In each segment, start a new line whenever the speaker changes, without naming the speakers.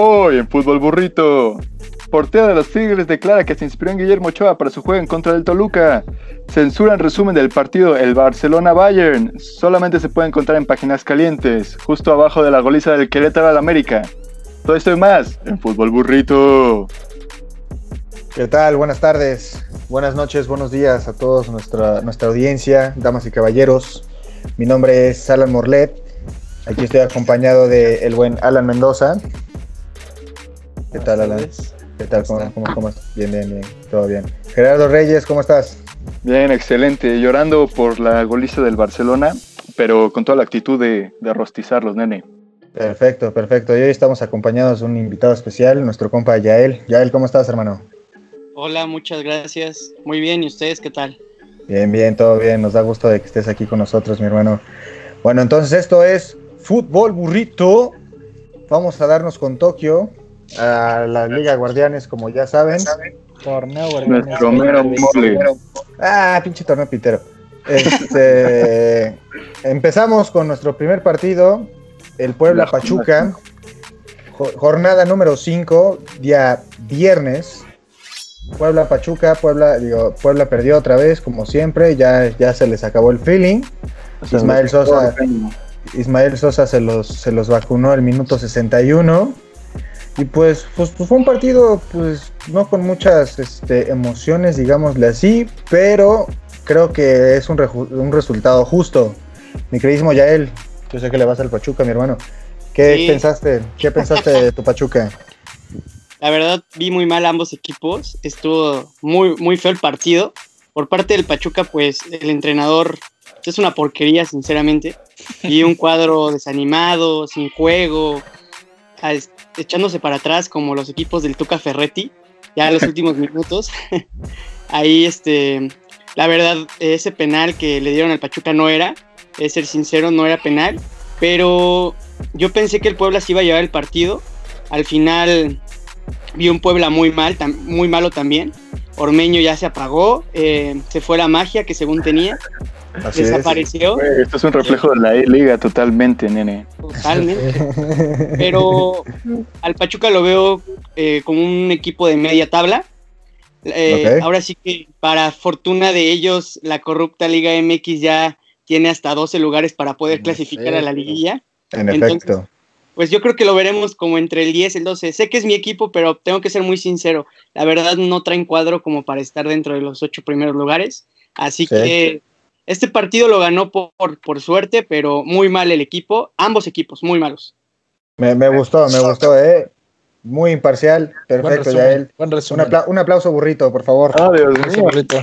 Hoy en Fútbol Burrito. Portero de los Tigres declara que se inspiró en Guillermo Ochoa para su juego en contra del Toluca. Censura en resumen del partido el Barcelona-Bayern. Solamente se puede encontrar en páginas calientes, justo abajo de la goliza del Querétaro al América. Todo esto y más en Fútbol Burrito.
¿Qué tal? Buenas tardes, buenas noches, buenos días a todos nuestra, nuestra audiencia, damas y caballeros. Mi nombre es Alan Morlet. Aquí estoy acompañado de el buen Alan Mendoza. ¿Qué tal, Alan? ¿Qué tal? ¿Cómo, cómo, cómo estás? Bien, bien, bien, todo bien. Gerardo Reyes, ¿cómo estás?
Bien, excelente. Llorando por la goliza del Barcelona, pero con toda la actitud de, de rostizarlos, nene.
Perfecto, perfecto. Y hoy estamos acompañados de un invitado especial, nuestro compa Yael. Yael, ¿cómo estás, hermano?
Hola, muchas gracias. Muy bien, ¿y ustedes qué tal?
Bien, bien, todo bien. Nos da gusto de que estés aquí con nosotros, mi hermano. Bueno, entonces esto es Fútbol Burrito. Vamos a darnos con Tokio a la Liga Guardianes, como ya saben.
Torneo Guardianes.
Nuestro mero mole.
Ah, pinche torneo pitero. Este, empezamos con nuestro primer partido, el Puebla
La
Pachuca. Jo- Jornada número 5, día viernes. Puebla Pachuca, Puebla, digo, Puebla perdió otra vez, como siempre, ya, ya se les acabó el feeling. Ismael Sosa, Ismael Sosa se los, se los vacunó al minuto 61. Y pues, pues, pues fue un partido, pues, no con muchas este, emociones, digámosle así, pero creo que es un, reju- un resultado justo. Mi queridísimo Yael, yo sé que le vas al Pachuca, mi hermano. ¿Qué
Sí.
pensaste? ¿Qué pensaste de tu Pachuca?
La verdad, vi muy mal a ambos equipos. Estuvo muy, muy feo el partido. Por parte del Pachuca, pues el entrenador es una porquería, sinceramente. Y un cuadro desanimado, sin juego, echándose para atrás como los equipos del Tuca Ferretti, ya en los últimos minutos. Ahí, este, la verdad, ese penal que le dieron al Pachuca no era, es ser sincero, no era penal. Pero yo pensé que el Puebla se iba a llevar el partido. Al final vi un Puebla muy mal, muy malo también. Ormeño ya se apagó, eh, se fue la magia que según tenía,
Así
desapareció
Esto es un reflejo de la E-Liga totalmente, nene.
totalmente. Pero al Pachuca lo veo eh, como un equipo de media tabla. Eh. Ahora sí que para fortuna de ellos, la corrupta Liga MX ya tiene hasta 12 lugares para poder
En
clasificar a la liguilla.
En
Entonces,
efecto.
Pues yo creo que lo veremos como entre el 10 y el 12. Sé que es mi equipo, pero tengo que ser muy sincero. La verdad no traen cuadro como para estar dentro de los ocho primeros lugares. Así
Sí.
que este partido lo ganó por, por suerte, pero muy mal el equipo. Ambos equipos, muy malos.
Me, me gustó, me gustó, ¿eh? Muy imparcial.
Buen
Perfecto,
resumen,
Yael.
buen
Un, apla- un aplauso, burrito, por favor.
Ah, Dios
Ese
mío,
burrito.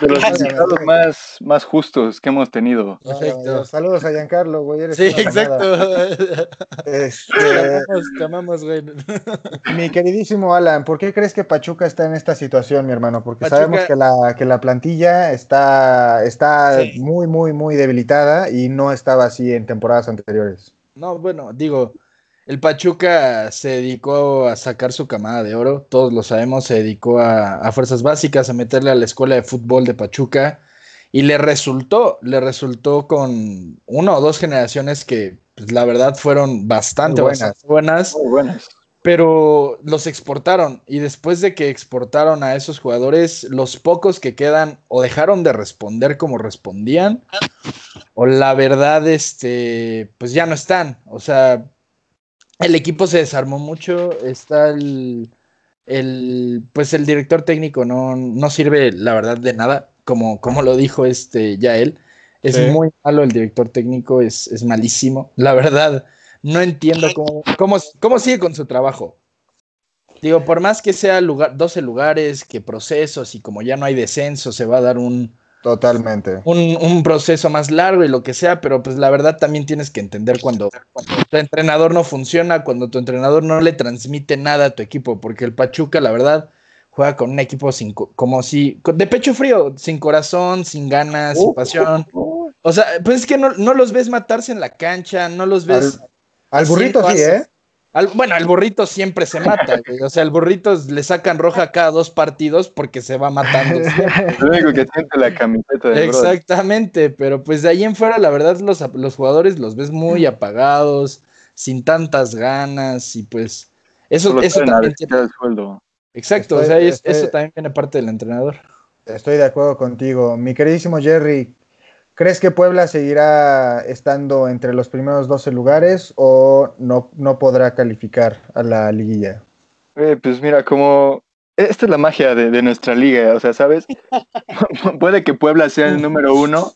De los más, más justos que hemos tenido.
Perfecto.
Saludos a Giancarlo, güey. eres
Sí, exacto.
Este,
te amamos, güey.
mi queridísimo Alan, ¿por qué crees que Pachuca está en esta situación, mi hermano? Porque
Pachuca-
sabemos que la, que la plantilla está, está
Sí.
muy, muy, muy debilitada y no estaba así en temporadas anteriores.
No, bueno, digo, el Pachuca se dedicó a sacar su camada de oro, todos lo sabemos, se dedicó a, a fuerzas básicas, a meterle a la escuela de fútbol de Pachuca y le resultó, le resultó con una o dos generaciones que pues, la verdad fueron bastante
Muy buenas.
buenas.
Muy buenas.
pero los exportaron y después de que exportaron a esos jugadores, los pocos que quedan o dejaron de responder como respondían o la verdad, este, pues ya no están. O sea, el equipo se desarmó mucho, está el, el pues el director técnico no, no sirve, la verdad, de nada, como, como lo dijo este ya él. Es
Sí.
muy malo el director técnico, es, es malísimo. La verdad, no entiendo cómo, cómo, cómo sigue con su trabajo. Digo, por más que sea lugar, 12 lugares, que procesos y como ya no hay descenso, se va a dar un,
Totalmente.
un, un proceso más largo y lo que sea, pero pues la verdad también tienes que entender cuando, cuando tu entrenador no funciona, cuando tu entrenador no le transmite nada a tu equipo, porque el Pachuca, la verdad, juega con un equipo sin, co- como si, de pecho frío, sin corazón, sin ganas, sin pasión. O sea, pues es que no, no los ves matarse en la cancha, no los ves...
Al, al burrito sí, ¿eh?
Al, bueno, al burrito siempre se mata, güey. O sea, al burrito le sacan roja cada dos partidos porque se va matando.
Es lo único que siente la camiseta de
Exactamente, pero pues de ahí en fuera, la verdad, los, los jugadores los ves muy apagados, sin tantas ganas, y pues eso, eso también tiene... el sueldo. Exacto, o sea, eso también viene parte del entrenador.
Estoy de acuerdo contigo. Mi queridísimo Jerry, ¿crees que Puebla seguirá estando entre los primeros 12 lugares o no, no podrá calificar a la liguilla?
Eh, pues mira, como esta es la magia de, nuestra liga, o sea, ¿sabes? puede que Puebla sea el número uno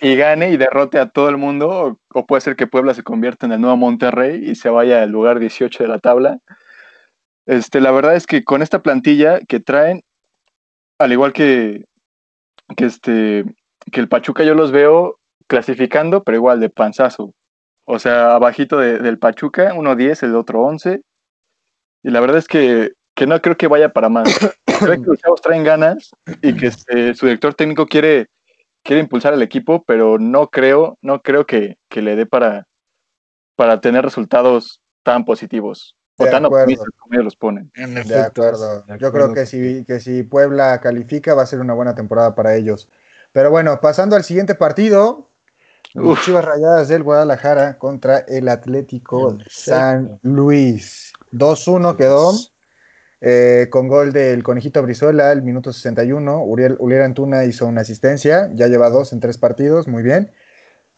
y gane y derrote a todo el mundo, o, o, puede ser que Puebla se convierta en el nuevo Monterrey y se vaya al lugar 18 de la tabla. Este, la verdad es que con esta plantilla que traen, al igual que, que, este, que el Pachuca, yo los veo clasificando, pero igual de panzazo. O sea, abajito del Pachuca, uno 10, el otro 11. Y la verdad es que, que no creo que vaya para más. creo que los chavos traen ganas y que este, su director técnico quiere, quiere impulsar al equipo, pero no creo, no creo que, que le dé para, para tener resultados tan positivos. O tan optimistas como ellos los ponen.
de acuerdo. Yo creo que si, que si Puebla califica va a ser una buena temporada para ellos. Pero bueno, pasando al siguiente partido, Chivas Rayadas del Guadalajara contra el Atlético San Luis. 2-1 quedó eh, con gol del Conejito Brizuela al minuto 61. Uriel, Uriel Antuna hizo una asistencia, ya lleva dos en tres partidos, muy bien.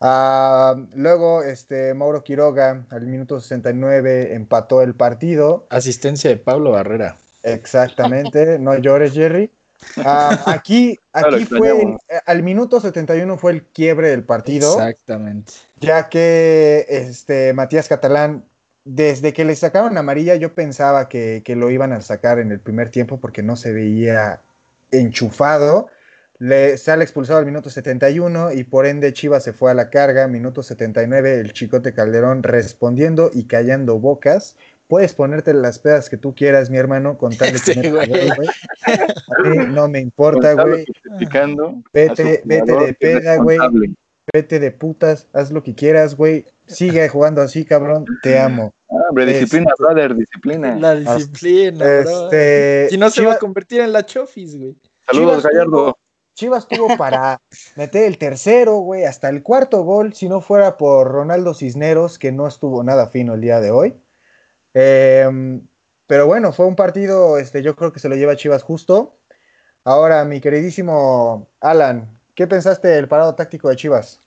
Ah, luego, este, Mauro Quiroga al minuto 69 empató el partido.
Asistencia de Pablo Barrera.
Exactamente, no llores, Jerry. Ah, aquí aquí fue, al minuto 71 fue el quiebre del partido.
Exactamente.
Ya que este, Matías Catalán, desde que le sacaron amarilla, yo pensaba que, que lo iban a sacar en el primer tiempo porque no se veía enchufado. Le sale expulsado al minuto 71 y por ende Chivas se fue a la carga. Minuto 79, el Chicote Calderón respondiendo y callando bocas. Puedes ponerte las pedas que tú quieras, mi hermano, con tal de que A mí no me importa, güey. Vete, vete de peda, güey. Vete de putas, haz lo que quieras, güey. Sigue jugando así, cabrón. Te amo.
Ah, hombre, disciplina, este, brother, disciplina.
La disciplina, este, Si no se va a convertir en la chofis, güey.
Saludos, Gallardo.
Chivas tuvo para meter el tercero, güey, hasta el cuarto gol, si no fuera por Ronaldo Cisneros, que no estuvo nada fino el día de hoy. Em, pero bueno, fue un partido, este, yo creo que se lo lleva Chivas justo. Ahora, mi queridísimo Alan, ¿qué pensaste del parado táctico de Chivas?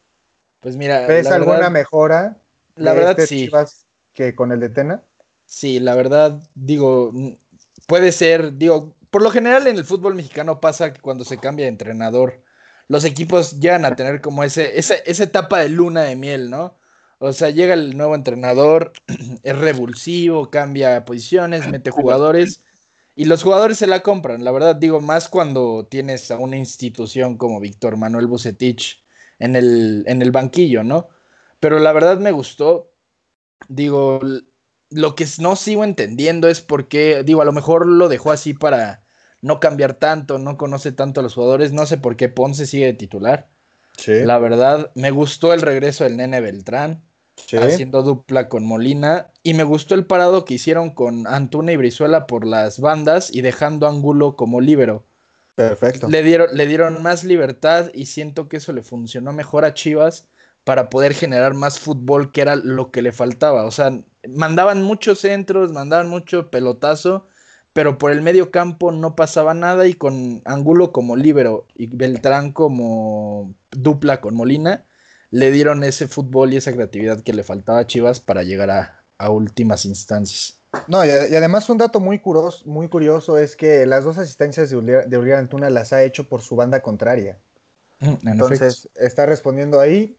Pues mira,
¿ves alguna mejora?
La verdad este sí. Chivas
que con el de Tena.
Sí, la verdad, digo, puede ser, digo, por lo general en el fútbol mexicano pasa que cuando se cambia de entrenador, los equipos llegan a tener como ese, esa etapa de luna de miel, ¿no? O sea, llega el nuevo entrenador, es revulsivo, cambia posiciones, mete jugadores y los jugadores se la compran. La verdad, digo, más cuando tienes a una institución como Víctor Manuel Bucetich en el, en el banquillo, ¿no? Pero la verdad me gustó. Digo, lo que no sigo entendiendo es por qué, digo, a lo mejor lo dejó así para no cambiar tanto, no conoce tanto a los jugadores, no sé por qué Ponce sigue de titular. Sí. La verdad, me gustó el regreso del nene Beltrán, haciendo dupla con Molina, y me gustó el parado que hicieron con Antuna y Brizuela por las bandas y dejando Ángulo como líbero.
Perfecto.
Le dieron, le dieron más libertad y siento que eso le funcionó mejor a Chivas para poder generar más fútbol, que era lo que le faltaba. O sea, mandaban muchos centros, mandaban mucho pelotazo, pero por el medio campo no pasaba nada y con Angulo como líbero y Beltrán como dupla con Molina, le dieron ese fútbol y esa creatividad que le faltaba a Chivas para llegar a, últimas instancias.
No, y, además un dato muy curioso, muy curioso es que las dos asistencias de Uriel, Antuna las ha hecho por su banda contraria. Mm, Entonces está respondiendo ahí.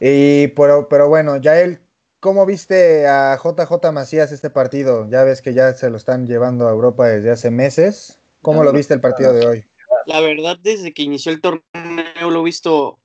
Y pero, pero bueno, ya él ¿Cómo viste a JJ Macías este partido? Ya ves que ya se lo están llevando a Europa desde hace meses. ¿Cómo lo viste el partido de hoy?
La verdad, desde que inició el torneo lo he visto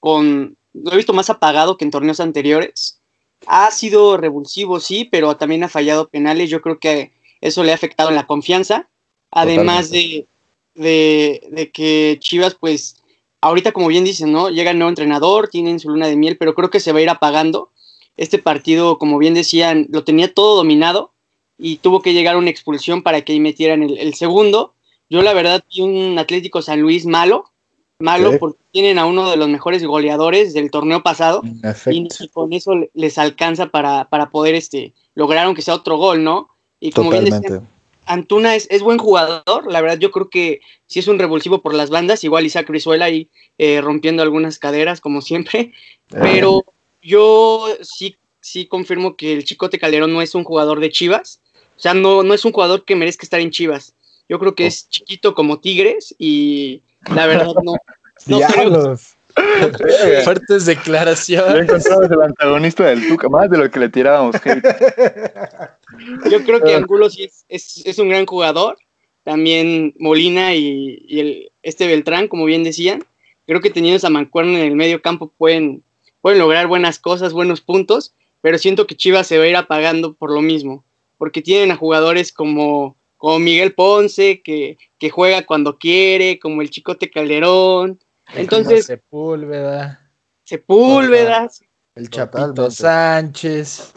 con lo he visto más apagado que en torneos anteriores. Ha sido revulsivo, sí, pero también ha fallado penales. Yo creo que eso le ha afectado en la confianza. Además de, de, que Chivas, pues, ahorita, como bien dicen, ¿no? Llega el nuevo entrenador, tienen su luna de miel, pero creo que se va a ir apagando este partido, como bien decían, lo tenía todo dominado y tuvo que llegar una expulsión para que ahí metieran el, segundo. Yo la verdad vi un Atlético San Luis malo, malo porque tienen a uno de los mejores goleadores del torneo pasado y, con eso les alcanza para, para poder este, lograr aunque sea otro gol, ¿no? Y como bien decían, Antuna es, es, buen jugador, la verdad yo creo que si es un revulsivo por las bandas, igual Isaac Brizuela ahí eh, rompiendo algunas caderas como siempre, eh. pero yo sí, sí confirmo que el Chicote Calderón no es un jugador de Chivas, o sea, no, no es un jugador que merezca estar en Chivas, yo creo que es chiquito como Tigres y la verdad no, no creo,
Fuertes declaraciones.
Ya encontramos el antagonista del Tuca, más de lo que le tirábamos
Yo creo que Angulo sí es, un gran jugador. También Molina y, el, este Beltrán, como bien decían. Creo que teniendo esa mancuerna en el medio campo pueden, pueden lograr buenas cosas, buenos puntos, pero siento que Chivas se va a ir apagando por lo mismo, porque tienen a jugadores como, como Miguel Ponce, que, que juega cuando quiere, como el Chicote Calderón, entonces.
Sepúlveda.
Sepúlveda.
El Chapito Sánchez.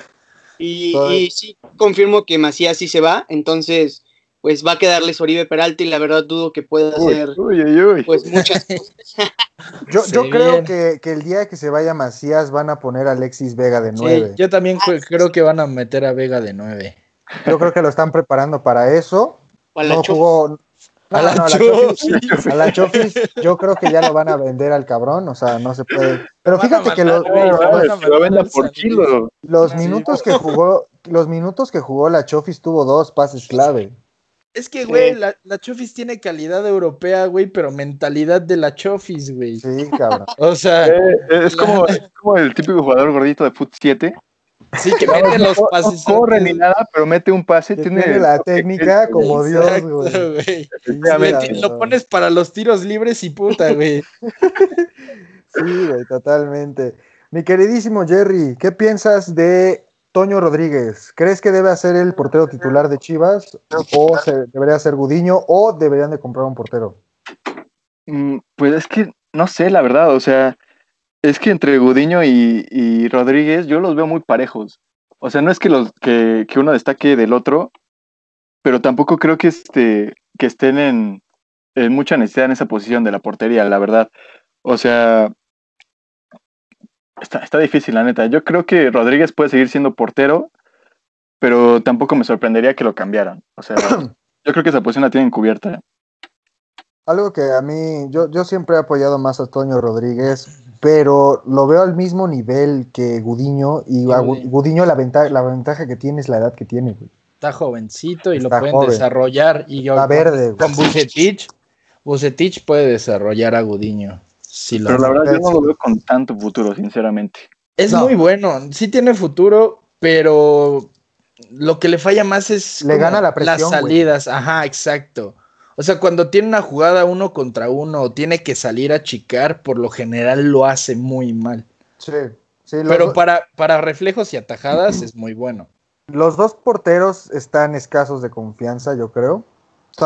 Y, sí, confirmo que Macías sí se va. Entonces, pues va a quedarle Oribe Peralta y la verdad dudo que pueda hacer pues muchas cosas.
yo, creo que, el día que se vaya Macías van a poner a Alexis Vega de nueve.
yo también creo que van a meter a Vega de nueve.
Yo creo que lo están preparando para eso. No jugó, a la, Chofis, yo creo que ya lo van a vender al cabrón, o sea, no se puede. Pero fíjate que los, los minutos que jugó, los minutos que jugó la Chofis tuvo dos pases clave.
Es que, güey, la, la, Chofis tiene calidad europea, güey, pero mentalidad de la Chofis, güey.
Sí, cabrón.
o sea.
Eh, es, como, es como el típico jugador gordito de Foot 7
Sí, que mete los pases.
No corre ni nada, pero mete un pase.
Tiene, la técnica como Dios, güey.
lo pones para los tiros libres y puta, güey.
sí, güey, totalmente. Mi queridísimo Jerry, ¿qué piensas de Toño Rodríguez? ¿Crees que debe ser el portero titular de Chivas? ¿O se, debería ser Gudiño? ¿O deberían de comprar un portero?
Mm, pues es que no sé, la verdad, o sea es que entre Gudiño y, Rodríguez yo los veo muy parejos. O sea, no es que, los, que, uno destaque del otro, pero tampoco creo que, este, que estén en, mucha necesidad en esa posición de la portería, la verdad. O sea, está, está difícil, la neta. Yo creo que Rodríguez puede seguir siendo portero, pero tampoco me sorprendería que lo cambiaran. O sea, yo creo que esa posición la tienen cubierta.
Algo que a mí, yo, yo siempre he apoyado más a Toño Rodríguez pero lo veo al mismo nivel que Gudiño y Gudiño la ventaja, la ventaja que tiene es la edad que tiene,
Está jovencito y lo pueden desarrollar. Y
Está verde.
Con Bucetich, Bucetich puede desarrollar a Gudiño.
pero la verdad yo no lo veo con tanto futuro, sinceramente.
Es muy bueno, sí tiene futuro, pero lo que le falla más es
le gana la presión,
las salidas. Ajá, exacto. O sea, cuando tiene una jugada uno contra uno o tiene que salir a chicar, por lo general lo hace muy mal.
Sí,
sí. Pero para, para reflejos y atajadas es muy bueno.
Los dos porteros están escasos de confianza, yo creo.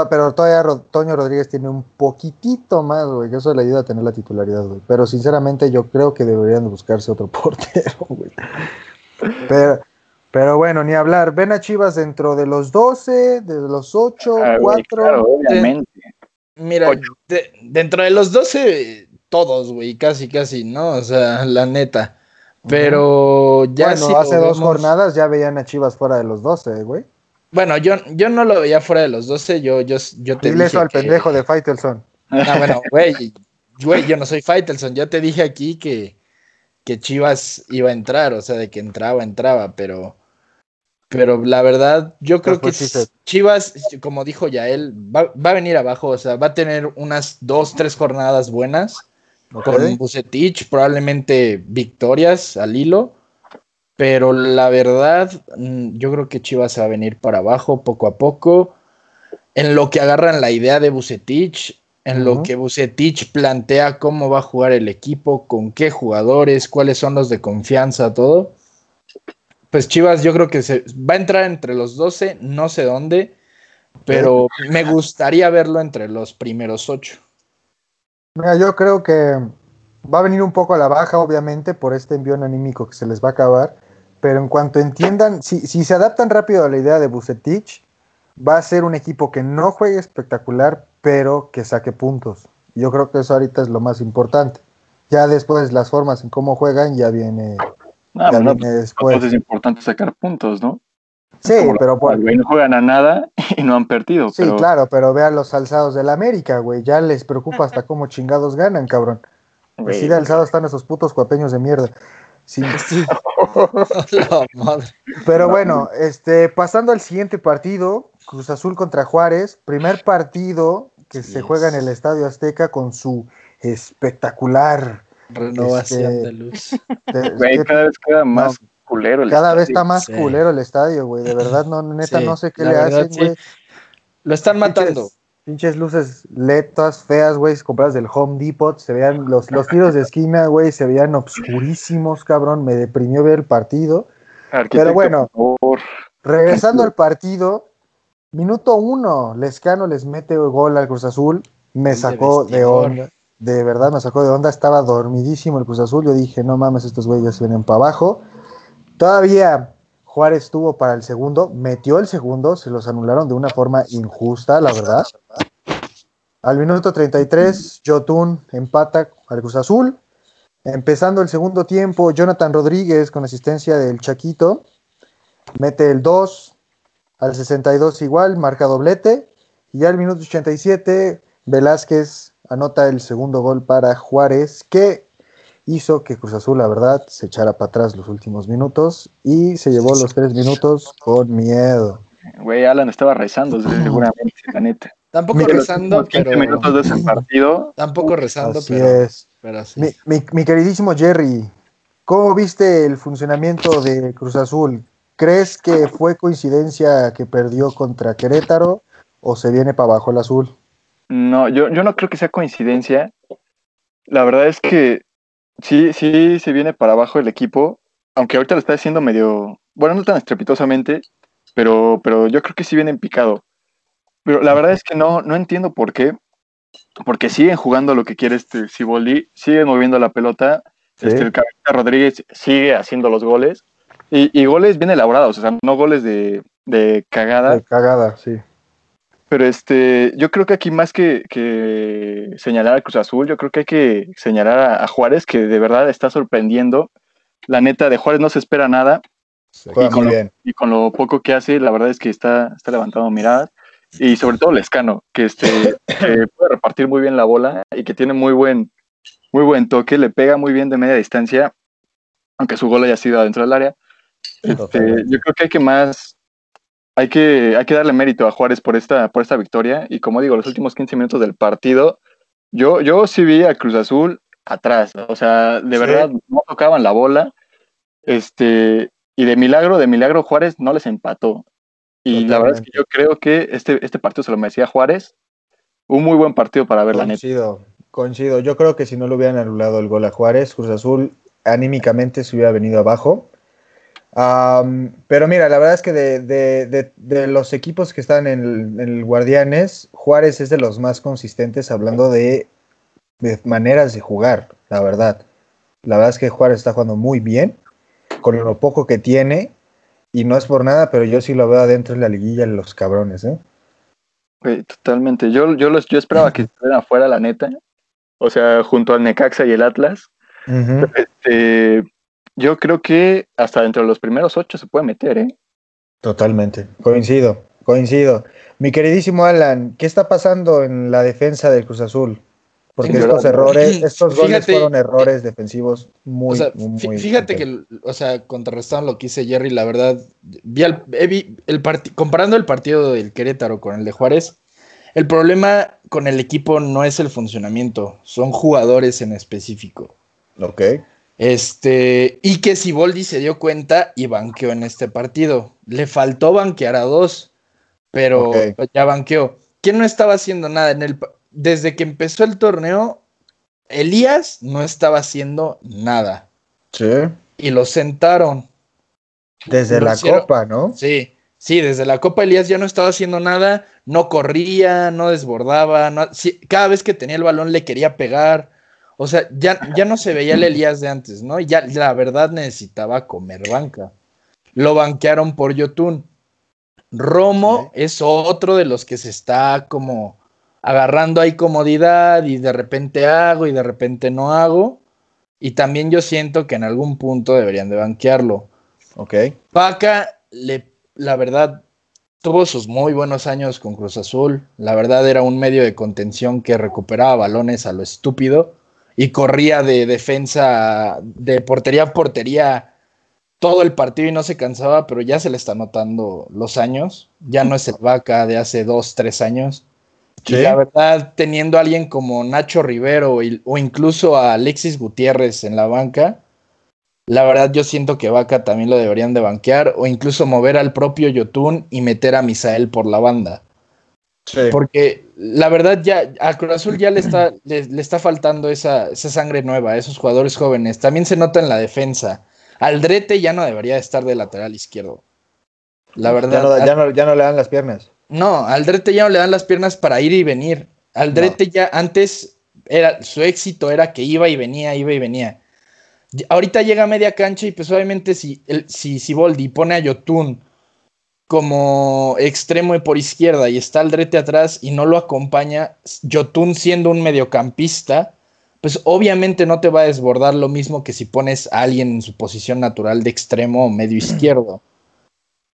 Pero todavía Toño Rodríguez tiene un poquitito más, güey, que eso le ayuda a tener la titularidad, güey. Pero sinceramente yo creo que deberían buscarse otro portero, güey. Pero, pero bueno, ni hablar. Ven a Chivas dentro de los 12, de los 8, 4.
obviamente.
mira, dentro de los 12, todos, güey, casi, casi, ¿no? O sea, la neta. Pero ya
bueno, hace dos jornadas ya veían a Chivas fuera de los 12, güey.
Bueno, yo, yo no lo veía fuera de los 12, yo, yo, yo te
Dile eso al pendejo de Faitelson.
No, bueno, güey, güey, yo no soy Faitelson, yo te dije aquí que, que Chivas iba a entrar, o sea, de que entraba, entraba, pero pero la verdad, yo creo que Chivas, como dijo Yael, va, va a venir abajo, o sea, va a tener unas dos, tres jornadas buenas con Bucetich, probablemente victorias al hilo, pero la verdad, mm, yo creo que Chivas va a venir para abajo poco a poco. En lo que agarran la idea de Bucetich, en lo que Bucetich plantea cómo va a jugar el equipo, con qué jugadores, cuáles son los de confianza, todo pues Chivas yo creo que se va a entrar entre los 12, no sé dónde, pero me gustaría verlo entre los primeros ocho.
Mira, yo creo que va a venir un poco a la baja, obviamente, por este envío anímico que se les va a acabar, pero en cuanto entiendan, si, si se adaptan rápido a la idea de Bucetich, va a ser un equipo que no juegue espectacular, pero que saque puntos. Yo creo que eso ahorita es lo más importante. Ya después las formas en cómo juegan ya viene,
Ah, bueno, pues,
después.
es importante sacar puntos, ¿no?
Sí,
Como
pero
güey, no juegan a nada y no han perdido.
sí,
pero,
claro, pero vean los alzados del América, güey. Ya les preocupa hasta cómo chingados ganan, cabrón.
güey,
Así de alzados están esos putos cuapeños de mierda. Sí.
La madre.
Pero bueno, este, pasando al siguiente partido, Cruz Azul contra Juárez, primer partido que se juega en el Estadio Azteca con su espectacular.
Renovación
Este,
de luz.
de-
güey, cada vez queda más culero. el
cada vez está más
Sí.
culero el estadio, güey. De verdad, no, neta,
Sí,
no sé qué le
verdad,
hacen,
sí.
güey.
Lo están matando.
Pinches, pinches luces LED, todas feas, güey, compradas del Home Depot. Se veían los, los tiros de esquina, güey, se veían obscurísimos, cabrón. Me deprimió ver el partido.
Arquitecto,
bueno.
por favor.
Regresando al partido, minuto uno, Lescano les mete gol al Cruz Azul. Me sacó de onda. De verdad me sacó de onda. Estaba dormidísimo el Cruz Azul. Yo dije, no mames, estos güeyes vienen para abajo. Todavía Juárez tuvo para el segundo, metió el segundo, se los anularon de una forma injusta, la verdad. Al minuto 33, Jotun empata al Cruz Azul. Empezando el segundo tiempo, Jonathan Rodríguez con asistencia del Chaquito mete el 2 al 62 igual, marca doblete. Y al minuto 87, Velázquez anota el segundo gol para Juárez, que hizo que Cruz Azul, la verdad, se echara para atrás los últimos minutos y se llevó los tres minutos con miedo.
Güey, Alan estaba rezando seguramente, la neta.
Tampoco
Mira,
rezando,
últimos 15
pero.
minutos de ese partido,
Tampoco rezando,
Así
pero.
es.
pero sí.
Mi, mi- mi queridísimo Jerry, ¿cómo viste el funcionamiento de Cruz Azul? ¿Crees que fue coincidencia que perdió contra Querétaro o se viene para abajo el azul?
No, yo, yo no creo que sea coincidencia. La verdad es que sí, sí se viene para abajo el equipo, aunque ahorita lo está haciendo medio, bueno, no tan estrepitosamente, pero, pero yo creo que sí viene en picado. Pero la verdad es que no, no entiendo por qué, porque siguen jugando lo que quiere este Siboldi, siguen moviendo la pelota,
Sí.
este, el Cabeza Rodríguez sigue haciendo los goles, y, y goles bien elaborados, o sea, no goles de, de cagada,
De cagada, sí.
Pero este, yo creo que aquí más que, que señalar a Cruz Azul, yo creo que hay que señalar a, a Juárez, que de verdad está sorprendiendo. La neta, de Juárez no se espera nada,
Juega
Y con
muy
lo-
bien.
y con lo poco que hace, la verdad es que está, está levantando miradas. Y sobre todo Lescano, que, este, que puede repartir muy bien la bola y que tiene muy buen, muy buen toque, le pega muy bien de media distancia, aunque su gol haya sido adentro del área. Este, yo creo que hay que más, hay que, hay que darle mérito a Juárez por esta, por esta victoria. Y como digo, los últimos 15 minutos del partido, yo, yo sí vi a Cruz Azul atrás. O sea, de
Sí.
verdad no tocaban la bola. Este, y de milagro, de milagro Juárez no les empató. Y la verdad es que yo creo que este, este partido se lo merecía Juárez. Un muy buen partido para ver la neta.
Coincido, coincido. Yo creo que si no le hubieran anulado el gol a Juárez, Cruz Azul anímicamente se hubiera venido abajo. Am, pero mira, la verdad es que de, de- de- de los equipos que están en el, en el Guardianes, Juárez es de los más consistentes hablando de, maneras de jugar, la verdad. La verdad es que Juárez está jugando muy bien, con lo poco que tiene, y no es por nada, pero yo sí lo veo adentro de la liguilla los cabrones, ¿eh?
Totalmente. Yo, yo, los, yo esperaba que estuvieran afuera, la neta. O sea, junto al Necaxa y el Atlas. Este, yo creo que hasta dentro de los primeros ocho se puede meter, ¿eh?
Totalmente, coincido, coincido. Mi queridísimo Alan, ¿qué está pasando en la defensa del Cruz Azul? Porque
Sí,
estos errores, estos goles
Fíjate-
fueron errores defensivos muy,
o sea,
muy,
fí-
muy
fíjate que, o sea, contrarrestando lo que hice Jerry, la verdad, vi al- vi el comparando el partido del Querétaro con el de Juárez, el problema con el equipo no es el funcionamiento, son jugadores en específico.
Ok,
Este, y que Siboldi se dio cuenta y banqueó en este partido. Le faltó banquear a dos, pero ya banqueó. ¿Quién no estaba haciendo nada en el desde que empezó el torneo? Elías no estaba haciendo nada
sí.
y lo sentaron.
Desde
Lo
la
hicieron-
Copa, ¿no?
Sí, sí, desde la Copa Elías ya no estaba haciendo nada, no corría, no desbordaba, no- sí, cada vez que tenía el balón le quería pegar. O sea, ya, ya no se veía el Elías de antes, ¿no? Ya la verdad necesitaba comer banca. lo banquearon por Yotun. Romo es otro de los que se está como agarrando ahí comodidad y de repente hago y de repente no hago. Y también yo siento que en algún punto deberían de banquearlo.
Ok.
Paca, le, la verdad, tuvo sus muy buenos años con Cruz Azul. La verdad era un medio de contención que recuperaba balones a lo estúpido y corría de defensa, de portería a portería todo el partido y no se cansaba, pero ya se le está notando los años. Ya no es el vaca de hace dos, tres años. Y la verdad, teniendo a alguien como Nacho Rivero o incluso a Alexis Gutiérrez en la banca, la verdad yo siento que Vaca también lo deberían de banquear o incluso mover al propio Yotun y meter a Misael por la banda. Porque la verdad ya a Cruz Azul ya le está, le, está faltando esa, esa, sangre nueva, a esos jugadores jóvenes. También se nota en la defensa. Aldrete ya no debería estar de lateral izquierdo. La verdad.
Ya no, ya no, le dan las piernas.
No, Aldrete ya no le dan las piernas para ir y venir. Aldrete ya antes era su éxito era que iba y venía, iba y venía. Ahorita llega a media cancha y pues obviamente si, el, si, si Boldi pone a Yotun como extremo y por izquierda y está Aldrete atrás y no lo acompaña, Yotun siendo un mediocampista, pues obviamente no te va a desbordar lo mismo que si pones a alguien en su posición natural de extremo o medio izquierdo.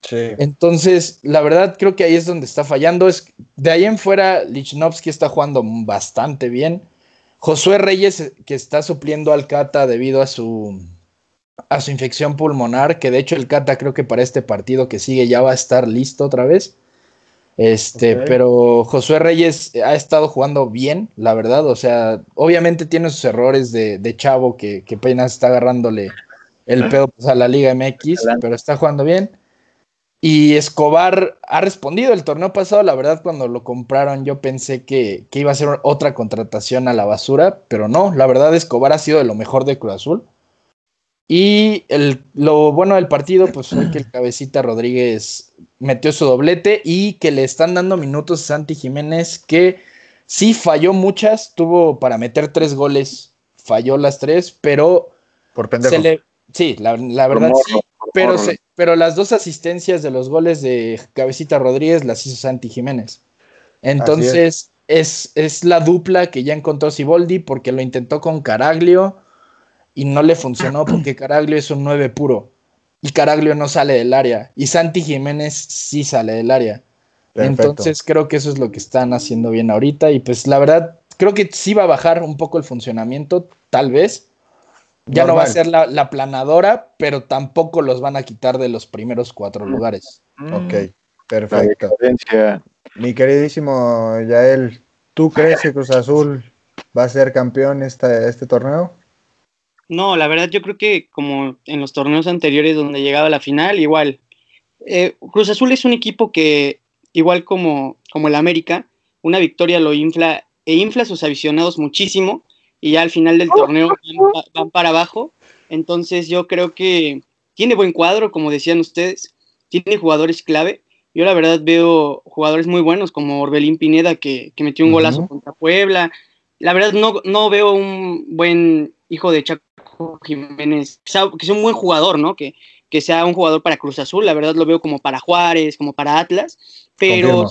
Sí. Entonces, la verdad creo que ahí es donde está fallando. Es, de ahí en fuera, Lichnowsky está jugando bastante bien. Josué Reyes, que está supliendo al Cata debido a su, a su infección pulmonar, que de hecho el Cata creo que para este partido que sigue ya va a estar listo otra vez. Este, pero Josué Reyes ha estado jugando bien, la verdad. O sea, obviamente tiene sus errores de, chavo que, que apenas está agarrándole el pedo pues, a la Liga MX, pero está jugando bien. Y Escobar ha respondido el torneo pasado, la verdad cuando lo compraron yo pensé que, iba a ser otra contratación a la basura, pero no, la verdad Escobar ha sido de lo mejor de Cruz Azul. Y el, lo bueno del partido pues fue que el cabecita Rodríguez metió su doblete y que le están dando minutos a Santi Jiménez que sí falló muchas, tuvo para meter tres goles, falló las tres, pero...
Por pendejo.
sí, la, verdad sí, pero, pero las dos asistencias de los goles de Cabecita Rodríguez las hizo Santi Jiménez. Entonces, es. Es, la dupla que ya encontró Siboldi porque lo intentó con Caraglio y no le funcionó porque Caraglio es un 9 puro y Caraglio no sale del área y Santi Jiménez sí sale del área. Entonces creo que eso es lo que están haciendo bien ahorita y pues la verdad creo que sí va a bajar un poco el funcionamiento, tal vez, ya no va a ser la, planadora, pero tampoco los van a quitar de los primeros cuatro mm. lugares.
Ok, perfecto. Mi queridísimo Yael, ¿tú crees que Cruz Azul va a ser campeón esta, este torneo?
No, la verdad yo creo que como en los torneos anteriores donde llegaba a la final, igual. Eh, Cruz Azul es un equipo que, igual como, como el América, una victoria lo infla e infla a sus aficionados muchísimo y ya al final del torneo van, para abajo. Entonces yo creo que tiene buen cuadro, como decían ustedes, tiene jugadores clave. Yo la verdad veo jugadores muy buenos como Orbelín Pineda que, metió un golazo contra Puebla. La verdad no, no veo un buen hijo de Chaco Jiménez, que sea un buen jugador, ¿no? Que, que sea un jugador para Cruz Azul, la verdad lo veo como para Juárez, como para Atlas, pero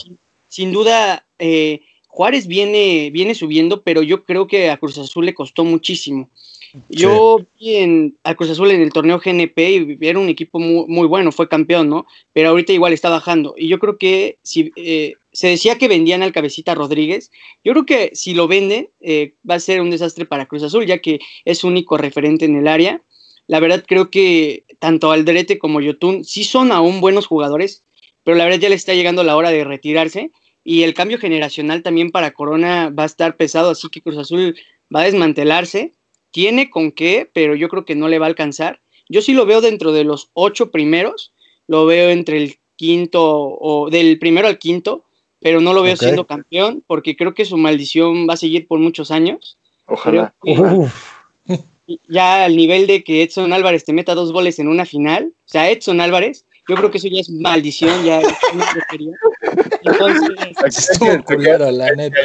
sin, duda eh, Juárez viene, viene subiendo, pero yo creo que a Cruz Azul le costó muchísimo. Yo vi en, Cruz Azul en el torneo GNP y era un equipo muy, bueno, fue campeón, ¿no? Pero ahorita igual está bajando. Y yo creo que si eh, se decía que vendían al cabecita Rodríguez, yo creo que si lo venden eh, va a ser un desastre para Cruz Azul, ya que es único referente en el área. La verdad creo que tanto Alderete como Yotun sí son aún buenos jugadores, pero la verdad ya le está llegando la hora de retirarse y el cambio generacional también para Corona va a estar pesado, así que Cruz Azul va a desmantelarse. Tiene con qué, pero yo creo que no le va a alcanzar. Yo sí lo veo dentro de los ocho primeros, lo veo entre el quinto o del primero al quinto, pero no lo veo siendo campeón porque creo que su maldición va a seguir por muchos años.
Ojalá.
Ya al nivel de que Edson Álvarez te meta dos goles en una final, o sea, Edson Álvarez yo creo que eso ya es maldición, ya Entonces,
culero, la neta.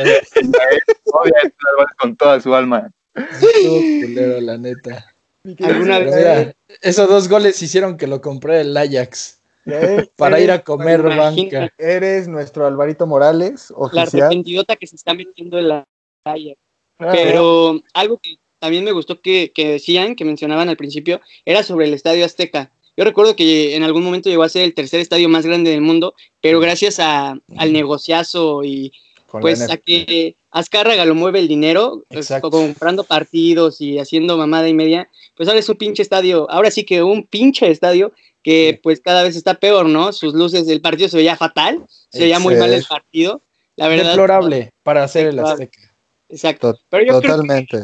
con toda su alma.
Estuvo culero, la neta.
alguna vez.
mira, esos dos goles hicieron que lo compré el Ajax
Eh,
para
eres-
ir a comer banca.
Eres nuestro Alvarito Morales,
La
oficial.
arrepentidota que se está metiendo en la playa.
Ah,
Pero algo que también me gustó que, que decían, que mencionaban al principio, era sobre el Estadio Azteca. Yo recuerdo que en algún momento llegó a ser el tercer estadio más grande del mundo, pero gracias a, al negociazo y pues a que Azcárraga lo mueve el dinero, pues, comprando partidos y haciendo mamada y media, pues ahora es un pinche estadio, ahora sí que un pinche estadio que
Sí.
pues cada vez está peor, ¿no? Sus luces, el partido se veía fatal, se veía muy mal el partido, la verdad.
Deplorable para hacer el. Azteca.
Exacto.
To-
Pero yo creo que
Totalmente.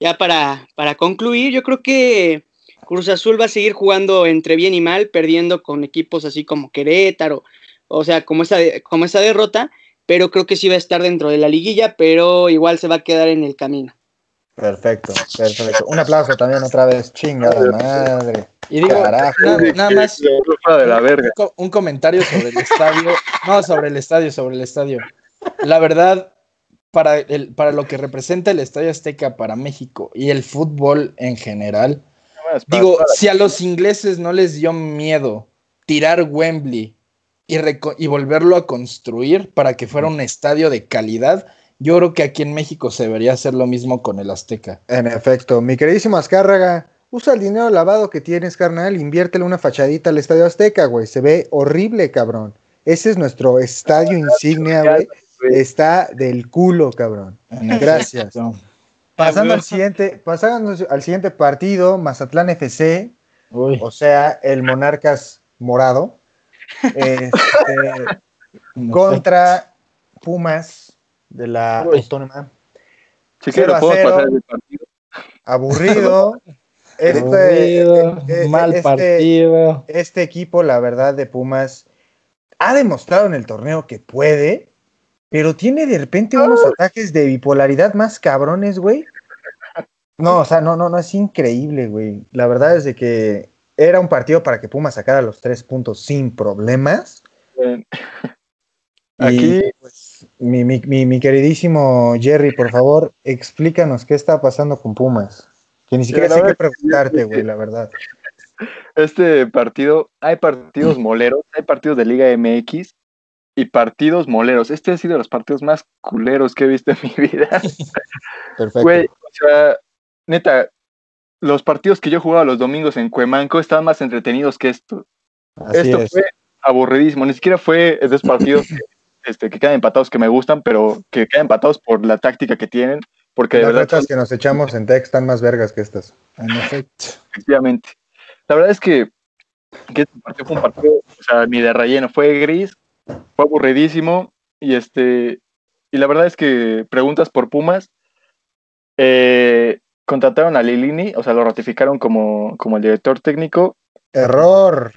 ya para, para concluir, yo creo que Cruz Azul va a seguir jugando entre bien y mal, perdiendo con equipos así como Querétaro, o sea, como esa, como esa derrota, pero creo que sí va a estar dentro de la liguilla, pero igual se va a quedar en el camino.
Perfecto, perfecto. Un aplauso también otra vez. Chingada madre.
Y digo,
Carajo.
nada más
que fuera de la verga.
un, un comentario sobre el estadio. No, sobre el estadio, sobre el estadio. La verdad, para, el, para lo que representa el Estadio Azteca para México y el fútbol en general, digo, si a los ingleses no les dio miedo tirar Wembley y, volverlo a construir para que fuera un estadio de calidad, yo creo que aquí en México se debería hacer lo mismo con el Azteca.
En efecto, mi queridísimo Azcárraga, usa el dinero lavado que tienes, carnal, inviértele una fachadita al Estadio Azteca, güey. Se ve horrible, cabrón. Ese es nuestro estadio insignia, güey. Está del culo, cabrón. Gracias. Pasando al siguiente, pasando al siguiente partido, Mazatlán FC,
Uy,
o sea, el Monarcas Morado, este,
no sé.
contra Pumas de la
Uy.
Autónoma. A
pasar el partido.
Aburrido. Este,
Aburrido,
eh, eh,
mal
este-
partido.
este equipo, la verdad, de Pumas, ha demostrado en el torneo que puede, pero tiene de repente unos ataques de bipolaridad más cabrones, güey. No, o sea, no, no, no, es increíble, güey. La verdad es de que era un partido para que Pumas sacara los tres puntos sin problemas.
Bien.
Y,
Aquí,
pues, mi, mi- mi- mi queridísimo Jerry, por favor, explícanos qué está pasando con Pumas. Que ni siquiera sé qué preguntarte, güey, la verdad.
este partido, hay partidos moleros, hay partidos de Liga MX y partidos moleros. Este ha sido de los partidos más culeros que he visto en mi vida.
Perfecto.
Güey, o sea, neta, los partidos que yo jugaba los domingos en Cuemanco estaban más entretenidos que esto.
Así
esto
es.
fue aburridísimo. Ni siquiera fue esos partidos que, este, que quedan empatados que me gustan, pero que quedan empatados por la táctica que tienen, porque de
Las
verdad son-
que nos echamos en Tech están más vergas que estas.
En efecto.
efectivamente. La verdad es que, que este partido fue un partido, o sea, ni de relleno, fue gris, fue aburridísimo, y este, y la verdad es que preguntas por Pumas, eh, contrataron a Lilini, o sea, lo ratificaron como, como el director técnico.
Error.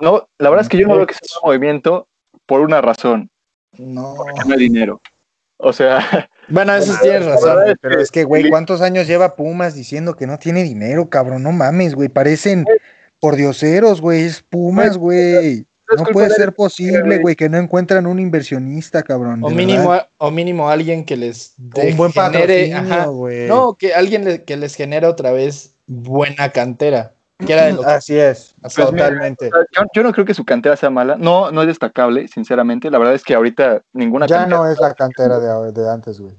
No, la verdad es que yo no veo que sea un movimiento por una razón,
No.
que no hay dinero. O sea,
Bueno, eso tienes razón.
Pero es que, güey, ¿cuántos años lleva Pumas diciendo que no tiene dinero, cabrón? No mames, güey. Parecen por dioseros, güey. Es Pumas, güey.
No
puede
de
ser posible,
güey.
que no encuentran un inversionista, cabrón.
O mínimo,
verdad.
o mínimo alguien que les de-
un buen
genere, ajá. No, que alguien le- que les genere otra vez buena cantera. Que era de lo que-
Así es,
Pues
totalmente.
o sea, yo, yo no creo que su cantera sea mala. No, no es destacable, sinceramente. La verdad es que ahorita ninguna
Ya
cantera-
no es la cantera de, de antes, güey.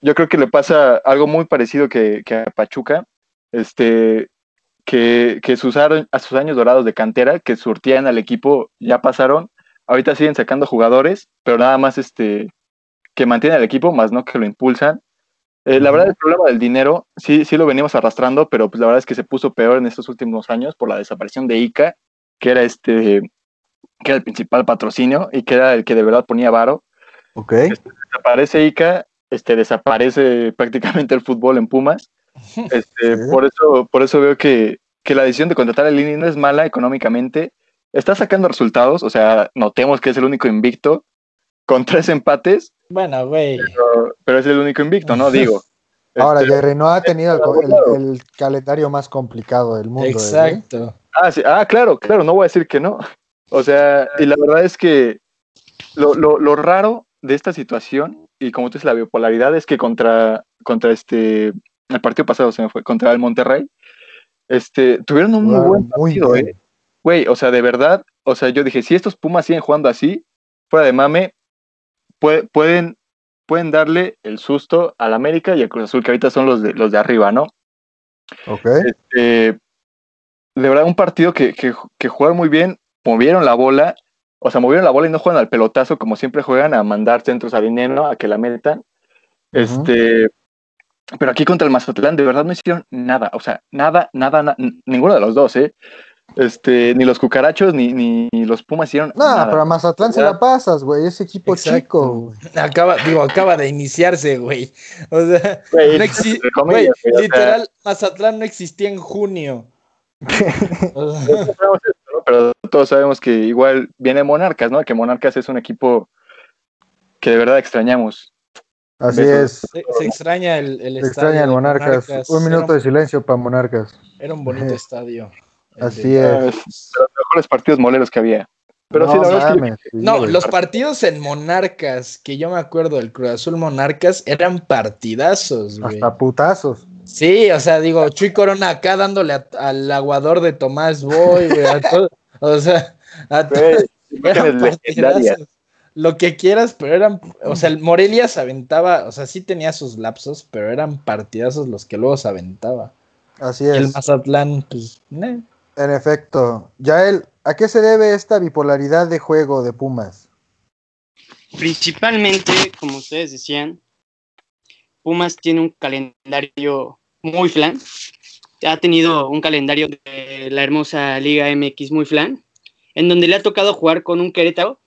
Yo creo que le pasa algo muy parecido que, que a Pachuca, este, que, que sus, a sus años dorados de cantera, que surtían al equipo, ya pasaron. Ahorita siguen sacando jugadores, pero nada más este, que mantienen al equipo, más no que lo impulsan. Eh, la verdad, el problema del dinero, sí, sí lo venimos arrastrando, pero pues la verdad es que se puso peor en estos últimos años por la desaparición de ICA, que era este, que era el principal patrocinio y que era el que de verdad ponía varo
Ok.
desaparece Ica, este, desaparece prácticamente el fútbol en Pumas. Este, por, eso, por eso veo que, que la decisión de contratar a Lini no es mala económicamente. Está sacando resultados, o sea, notemos que es el único invicto con tres empates,
Bueno, güey.
pero, pero es el único invicto, ¿no? Digo.
Ahora,
Este,
Jerry, no ha tenido el, el- el calendario más complicado del mundo. ¿eh?
Exacto.
ah, sí, ah, claro, claro, no voy a decir que no. O sea, y la verdad es que lo, lo, lo raro de esta situación, y como tú dices, la bipolaridad, es que contra, contra este, el partido pasado se me fue, contra el Monterrey, Este, tuvieron un muy buen partido, eh. Güey, o sea, de verdad, o sea, yo dije, si estos Pumas siguen jugando así, fuera de mame, pue- pueden, pueden darle el susto al América y al Cruz Azul, que ahorita son los de, los de arriba, ¿no?
Ok.
Este, de verdad, un partido que, que, que jugaron muy bien, movieron la bola, o sea, movieron la bola y no juegan al pelotazo como siempre juegan, a mandar centros al dinero, a que la metan. Este, pero aquí contra el Mazatlán, de verdad no hicieron nada, o sea, nada, nada, na- ninguno de los dos, ¿eh? Este, ni los cucarachos ni, ni los Pumas hicieron
No,
nada.
pero a Mazatlán se la pasas, güey. Ese equipo
Exacto.
chico. güey.
Acaba, digo, acaba de iniciarse, güey. O sea,
Güey,
no exi-
entre comillas,
güey,
güey, o sea,
literal, Mazatlán no existía en junio.
Pero todos sabemos que igual viene Monarcas, ¿no? Que Monarcas es un equipo que de verdad extrañamos.
Así
Besos.
es.
se, se extraña el, el
Se
estadio
extraña el Monarcas. Un minuto de silencio para Monarcas.
Era un bonito estadio. El
Así
de-
es.
Ah, es de los mejores partidos moleros que había. Pero
No
sí, la verdad es que
mames, sí,
No, los partidos en Monarcas, que yo me acuerdo del Cruz Azul Monarcas, eran partidazos, güey.
Hasta putazos.
Sí, o sea, digo, Chuy Corona acá dándole a- al aguador de Tomás Boy, güey, a todo- o sea, a to-
güey,
eran
imágenes legendarias.
partidazos. Lo que quieras, pero eran, o sea, el Morelia se aventaba, o sea, sí tenía sus lapsos, pero eran partidazos los que luego se aventaba.
Así
Y el
es.
Mazatlán, pues, eh,
En efecto. Yael, ¿a qué se debe esta bipolaridad de juego de Pumas?
Principalmente, como ustedes decían, Pumas tiene un calendario muy flan. Ha tenido un calendario de la hermosa Liga MX muy flan, en donde le ha tocado jugar con un Querétaro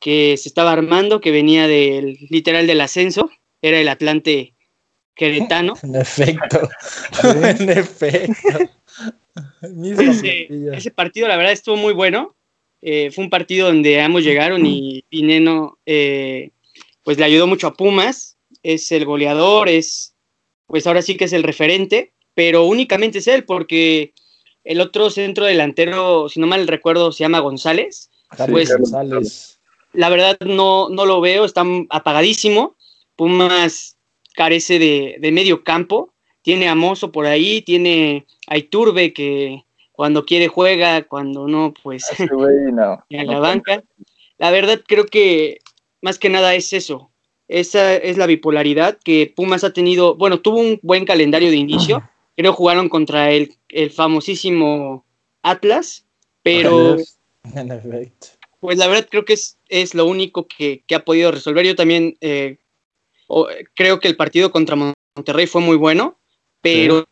que se estaba armando, que venía del literal del ascenso, era el Atlante queretano.
en efecto, en efecto.
Ese, partido, la verdad, estuvo muy bueno. Eh, fue un partido donde ambos llegaron y Pineno, eh, pues le ayudó mucho a Pumas. Es el goleador, es, pues ahora sí que es el referente, pero únicamente es él, porque el otro centro delantero, si no mal recuerdo, se llama González. Pues-
González.
La verdad, no, no lo veo, está apagadísimo. Pumas carece de, de medio campo. Tiene a Mozo por ahí, tiene a Iturbe que cuando quiere juega, cuando no, pues
no.
en la banca. La verdad creo que más que nada es eso. Esa es la bipolaridad que Pumas ha tenido. Bueno, tuvo un buen calendario de inicio. Creo jugaron contra el, el famosísimo Atlas, pero. pues la verdad creo que es, es lo único que, que ha podido resolver. Yo también eh, creo que el partido contra Monterrey fue muy bueno, pero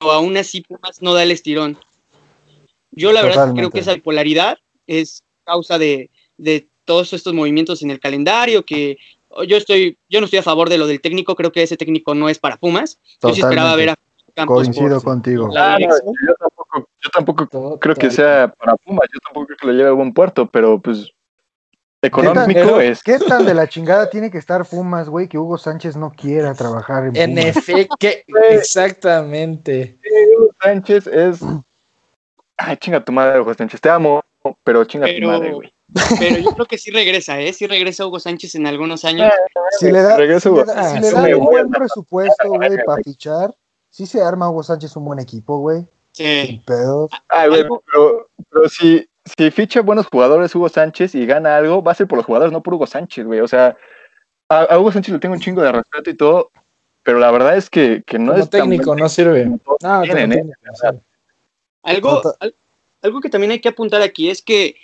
aún así Pumas no da el estirón. Yo la verdad
Totalmente.
creo que esa bipolaridad es causa de, de todos estos movimientos en el calendario que yo estoy, yo no estoy a favor de lo del técnico, creo que ese técnico no es para Pumas. Yo sí esperaba ver a Campos
Coincido
por-
contigo.
yo tampoco, yo tampoco creo que sea para Pumas, yo tampoco creo que lo lleve a buen puerto, pero pues
¿Qué tan,
económico es.
¿Qué tan de la chingada tiene que estar Pumas, güey, que Hugo Sánchez no quiera trabajar en
En
Pumas?
efecto, que- exactamente.
Hugo Sánchez es. Ay, chinga tu madre, Hugo Sánchez. Te amo, pero chinga tu madre, güey.
Pero yo creo que sí regresa, ¿eh? Sí regresa Hugo Sánchez en algunos años.
Si le da, si le da, si le dan un buen presupuesto, güey, para fichar, sí se arma Hugo Sánchez un buen equipo, güey.
Sí.
Ay, pero, pero si, si ficha buenos jugadores Hugo Sánchez y gana algo, va a ser por los jugadores, no por Hugo Sánchez, güey. O sea, a, a Hugo Sánchez le tengo un chingo de respeto y todo, pero la verdad es que, que no
Como
es
técnico no sirve. No,
tienen, ¿eh?
Algo, al- algo que también hay que apuntar aquí es que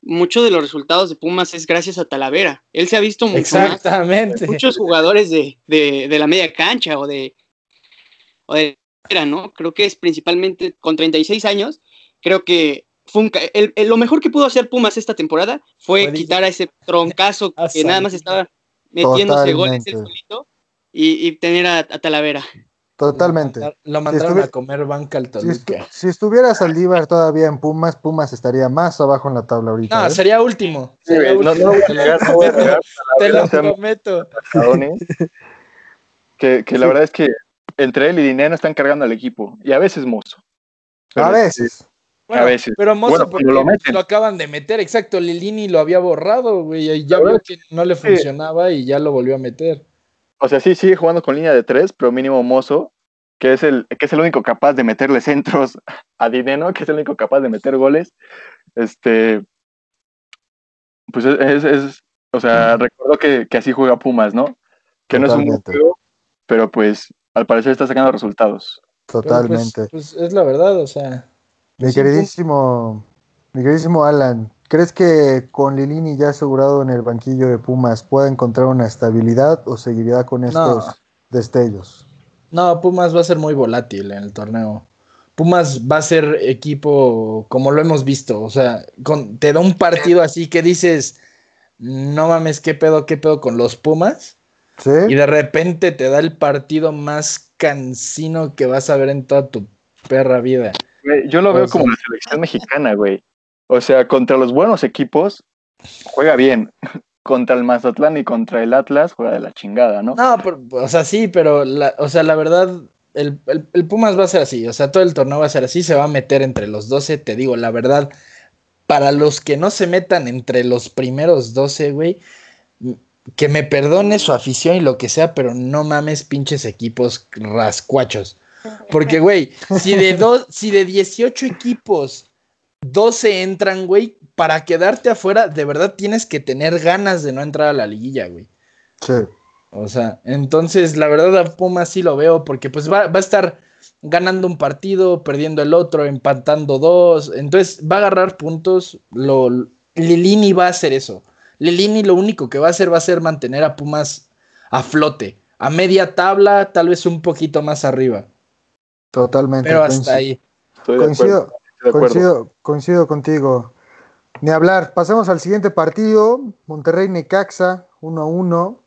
muchos de los resultados de Pumas es gracias a Talavera. Él se ha visto mucho más
Exactamente.
muchos jugadores de, de, de la media cancha o de, o de era, ¿no? Creo que es principalmente con 36 años, creo que fue un el- el- lo mejor que pudo hacer Pumas esta temporada fue quitar a ese troncazo que nada más estaba metiéndose goles
Totalmente.
él solito y, y tener a, a Talavera.
Totalmente.
Lo mandaron
estuvi-
a comer banca al
Si, estu-
Toluca.
si estuviera Saldívar todavía en Pumas, Pumas estaría más abajo en la tabla ahorita.
No,
¿eh?
sería último.
Sí,
Sería
güey, no,
último.
no voy a
Te lo
negar, no voy a
prometo.
negar
Te lo
o sea,
prometo.
cabrón, que, que la verdad es que entre él y Dinero están cargando al equipo. Y a veces Mozo.
A veces.
Bueno,
A veces.
Pero Mozo,
Bueno,
porque
lo meten.
lo acaban de meter, exacto. Lilini lo había borrado, güey. Y ya vio que no le
sí.
funcionaba y ya lo volvió a meter.
O sea, sí sigue jugando con línea de tres, pero mínimo Mozo que es el, que es el único capaz de meterle centros a Dineno, que es el único capaz de meter goles. Este, pues es, es- es- o sea, recuerdo que, que así juega Pumas, ¿no? Que no es un juego, pero pues al parecer está sacando resultados.
Pues,
Totalmente.
Pues, es la verdad, o sea.
Mi
sí,
queridísimo, mi queridísimo Alan, ¿crees que con Lilini ya asegurado en el banquillo de Pumas pueda encontrar una estabilidad o seguirá con estos
No.
destellos?
No, Pumas va a ser muy volátil en el torneo. Pumas va a ser equipo como lo hemos visto. O sea, con, te da un partido así que dices, no mames, qué pedo, qué pedo con los Pumas.
¿Sí?
Y de repente te da el partido más cansino que vas a ver en toda tu perra vida.
Yo lo veo
O sea-
como la selección mexicana, güey. O sea, contra los buenos equipos juega bien. Contra el Mazatlán y contra el Atlas juega de la chingada, ¿no?
No, pero, o sea, sí, pero la, o sea, la verdad, el, el- el Pumas va a ser así. O sea, todo el torneo va a ser así, se va a meter entre los 12. Te digo, la verdad, para los que no se metan entre los primeros 12, güey, que me perdone su afición y lo que sea, pero no mames pinches equipos rascuachos. Porque, güey, si de, dos, si de 18 equipos 12 entran, güey, para quedarte afuera, de verdad tienes que tener ganas de no entrar a la liguilla, güey.
Sí.
O sea, entonces la verdad a Pumas sí lo veo porque pues va, va a estar ganando un partido, perdiendo el otro, empatando dos. Entonces va a agarrar puntos. Lo, Lilini va a hacer eso. Lilini lo único que va a hacer va a ser mantener a Pumas a flote. A media tabla, tal vez un poquito más arriba.
Totalmente.
Pero hasta ahí.
Estoy de acuerdo.
Coincido,
estoy de acuerdo.
coincido, coincido contigo. Ni hablar. Pasemos al siguiente partido. Monterrey Necaxa, 1-1.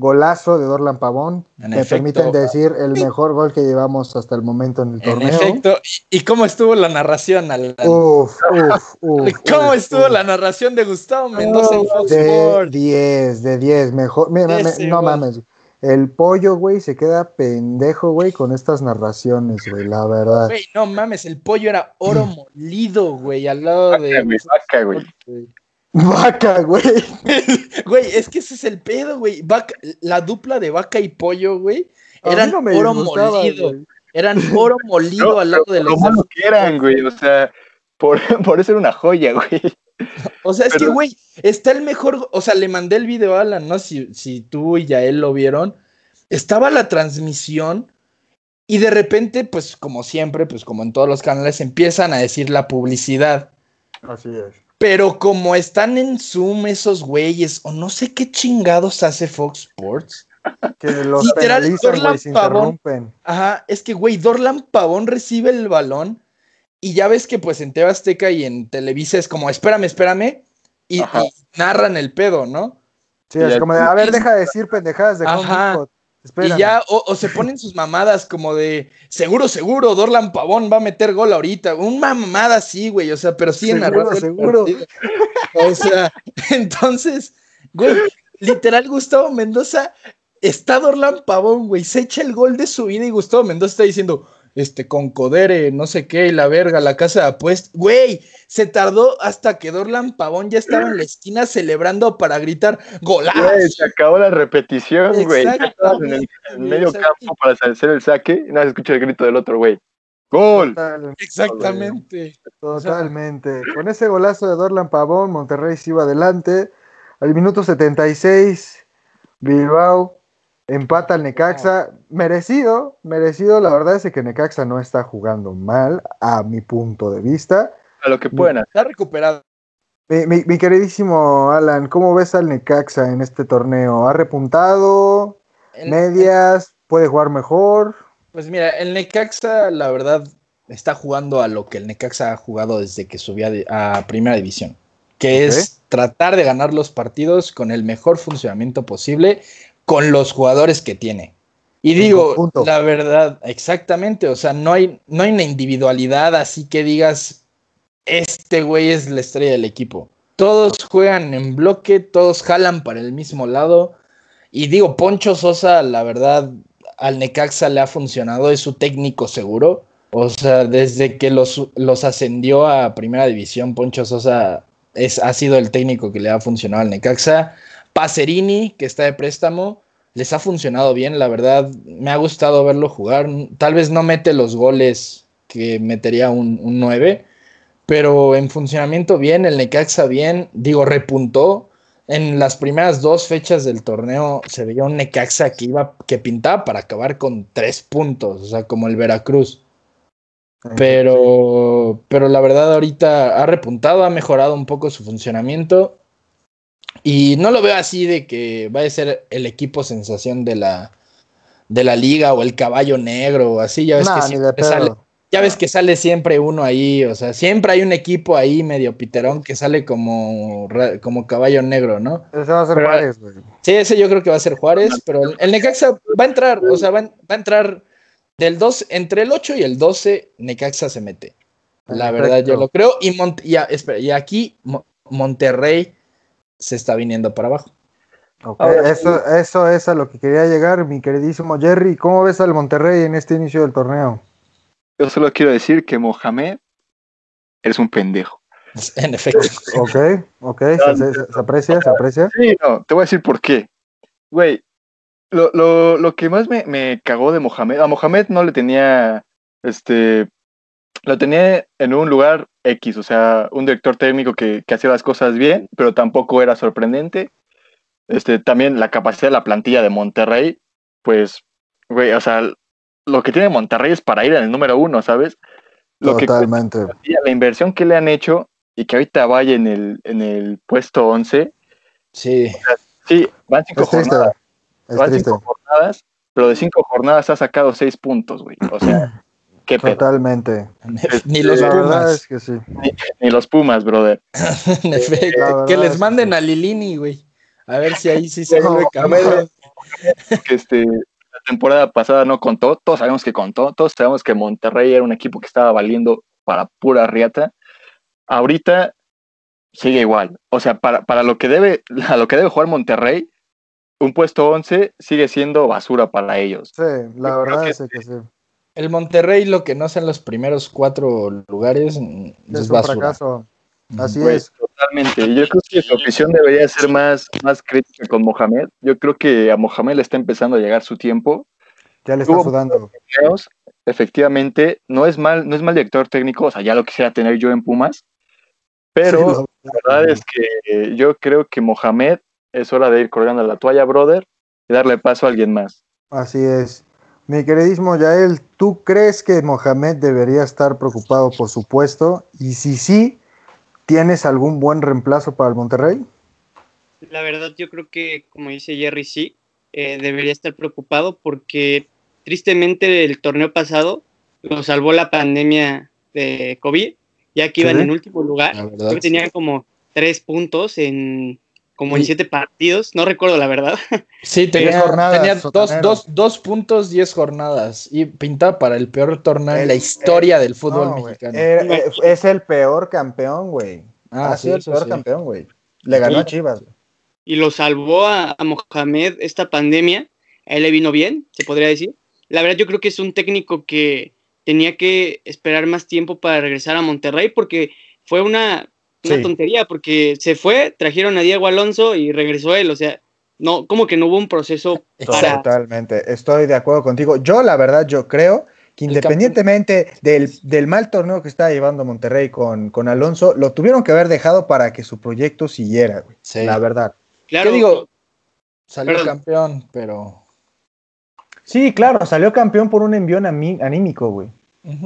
Golazo de Dorlan Pavón.
En
Me
efecto.
permiten decir el mejor gol que llevamos hasta el momento en el
En
torneo.
efecto. ¿Y, cómo estuvo la narración, Alan?
Uf, uf, uf.
¿Cómo
uf,
estuvo
uf.
la narración de Gustavo Mendoza en Fox
De
Sports?
10, de 10, mejor. mira, me-
Ese
no mames. El pollo, güey, se queda pendejo, güey, con estas narraciones, güey, la verdad.
Güey, no mames, el pollo era oro molido, güey, al lado de.
vaca, güey.
Vaca, güey.
Güey, es que ese es el pedo, güey. Vaca- la dupla de vaca y pollo, güey, eran
no me
oro molido.
güey.
Eran oro molido
No,
al lado de
Lo
los.
malo que eran, güey. O sea, por, por eso era una joya, güey.
O sea, es que, güey, está el mejor. O sea, le mandé el video a Alan, ¿no? Si, si tú y Yael lo vieron. Estaba la transmisión y de repente, pues, como siempre, pues, como en todos los canales, empiezan a decir la publicidad.
Así es.
Pero como están en Zoom esos güeyes, o no sé qué chingados hace Fox Sports.
Que los
Literal, Dorlan Pavón.
interrumpen.
Ajá, es que, güey, Dorlan Pavón recibe el balón y ya ves que pues en TV Azteca y en Televisa es como, espérame, espérame, y, narran el pedo, ¿no?
Sí,
Y
es como de, a ver, deja de decir pendejadas de Home
Ajá.
Depot. Espérame.
Y ya, o, o se ponen sus mamadas como de, seguro, seguro, Dorlan Pavón va a meter gol ahorita. Una mamada así, güey, o sea, pero sí en
Seguro, seguro.
O sea, entonces, güey, literal, Gustavo Mendoza está Dorlan Pavón, güey, se echa el gol de su vida y Gustavo Mendoza está diciendo, este, con Codere, no sé qué, y la verga, la casa de apuestas. Güey, se tardó hasta que Dorlan Pavón ya estaba en la esquina celebrando para gritar, golazo.
Güey, se acabó la repetición, güey. Estabas en el en medio campo para hacer el saque y nada, se escucha el grito del otro, güey. ¡Gol!
Total-
Exactamente.
Totalmente. Con ese golazo de Dorlan Pavón, Monterrey se iba adelante. Al minuto 76, Bilbao empata al Necaxa. Merecido, merecido. La verdad es que Necaxa no está jugando mal, a mi punto de vista.
A lo que puedan.
Está recuperado.
Mi, mi- mi queridísimo Alan, ¿cómo ves al Necaxa en este torneo? ¿Ha repuntado?
El-
¿Medias? ¿Puede jugar mejor?
Pues mira, el Necaxa, la verdad, está jugando a lo que el Necaxa ha jugado desde que subía a Primera División, que es tratar de ganar los partidos con el mejor funcionamiento posible, con los jugadores que tiene. Y digo, la verdad, exactamente, o sea, no hay, no hay una individualidad así que digas, este güey es la estrella del equipo. Todos juegan en bloque, todos jalan para el mismo lado. Y digo, Poncho Sosa, la verdad, al Necaxa le ha funcionado, es su técnico seguro. O sea, desde que los, los ascendió a primera división, Poncho Sosa es, ha sido el técnico que le ha funcionado al Necaxa. Pacerini, que está de préstamo, les ha funcionado bien, la verdad, me ha gustado verlo jugar. Tal vez no mete los goles que metería un, un 9, pero en funcionamiento bien, el Necaxa bien, digo, repuntó. En las primeras dos fechas del torneo se veía un Necaxa que iba, que pintaba para acabar con tres puntos, o sea, como el Veracruz. Pero, pero la verdad ahorita ha repuntado, ha mejorado un poco su funcionamiento y no lo veo así de que vaya a ser el equipo sensación de la, de la liga o el caballo negro o así. Ya ves, que siempre sale, ya ves que sale siempre uno ahí. O sea, siempre hay un equipo ahí medio piterón que sale como, como caballo negro, ¿no?
Ese va a ser Juárez, güey.
Sí, ese yo creo que va a ser Juárez, pero el, Necaxa va a entrar, o sea, va, va a entrar del 2, entre el 8 y el 12, Necaxa se mete. La verdad, yo lo creo. Y, y, espera, y aquí Monterrey se está viniendo para abajo.
eso, eso es a lo que quería llegar, mi queridísimo Jerry. ¿Cómo ves al Monterrey en este inicio del torneo?
Yo solo quiero decir que Mohamed es un pendejo.
En efecto.
Ok, ok, se, aprecia, se aprecia.
Sí, no, te voy a decir por qué. Güey, lo, lo, lo que más me, me, cagó de Mohamed, a Mohamed no le tenía, este, lo tenía en un lugar X, o sea, un director técnico que, que, hacía las cosas bien, pero tampoco era sorprendente. Este, también la capacidad de la plantilla de Monterrey, pues, güey, o sea, lo que tiene Monterrey es para ir en el número uno, ¿sabes? Lo
Totalmente.
Que, la inversión que le han hecho y que ahorita vaya en el, en el puesto 11.
Sí.
O sea, sí, van cinco jornadas. van cinco jornadas, pero de cinco jornadas ha sacado seis puntos, güey. O sea,
Totalmente.
Ni los Pumas.
que sí.
ni, los Pumas, brother.
en efecto. Que les manden a Lilini, güey. A ver si ahí sí se vuelve campeón.
Que este, la temporada pasada no contó, todos sabemos que contó, todos sabemos que Monterrey era un equipo que estaba valiendo para pura riata. Ahorita sigue igual. O sea, para, para lo que debe, a lo que debe jugar Monterrey, un puesto 11 sigue siendo basura para ellos.
Sí, la verdad es que sí
el Monterrey lo que no sea en los primeros cuatro lugares mm, es, es un fracaso.
Así
pues,
es.
Totalmente. Yo creo que su afición debería ser más, más crítica con Mohamed. Yo creo que a Mohamed le está empezando a llegar su tiempo.
Ya le está sudando.
Efectivamente, no es mal, no es mal director técnico, o sea, ya lo quisiera tener yo en Pumas. Pero la verdad es que yo creo que Mohamed es hora de ir colgando la toalla, brother, y darle paso a alguien más.
Así es. Mi queridísimo Yael, ¿tú crees que Mohamed debería estar preocupado por su puesto? Y si sí, ¿tienes algún buen reemplazo para el Monterrey?
La verdad, yo creo que, como dice Jerry, sí, eh, debería estar preocupado porque tristemente el torneo pasado lo salvó la pandemia de COVID, ya que iban en último lugar. Que tenían como tres puntos en como en siete partidos, no recuerdo la verdad.
Sí, tenía, jornadas, dos, dos, dos, puntos, diez jornadas y pinta para el peor torneo en la historia del fútbol mexicano.
Eh, es el peor campeón, güey. Ah, ha sido el peor campeón, güey. Le ganó a Chivas.
Y lo salvó a, a, Mohamed esta pandemia. A él le vino bien, se podría decir. La verdad, yo creo que es un técnico que tenía que esperar más tiempo para regresar a Monterrey porque fue una una tontería, porque se fue, trajeron a Diego Alonso y regresó él, o sea, no, como que no hubo un proceso
para... Totalmente, estoy de acuerdo contigo. Yo, la verdad, yo creo que independientemente del, del, mal torneo que está llevando Monterrey con, con, Alonso, lo tuvieron que haber dejado para que su proyecto siguiera, güey. La verdad.
Claro. ¿Qué digo? Salió campeón, pero...
Sí, claro, salió campeón por un envión anímico, güey.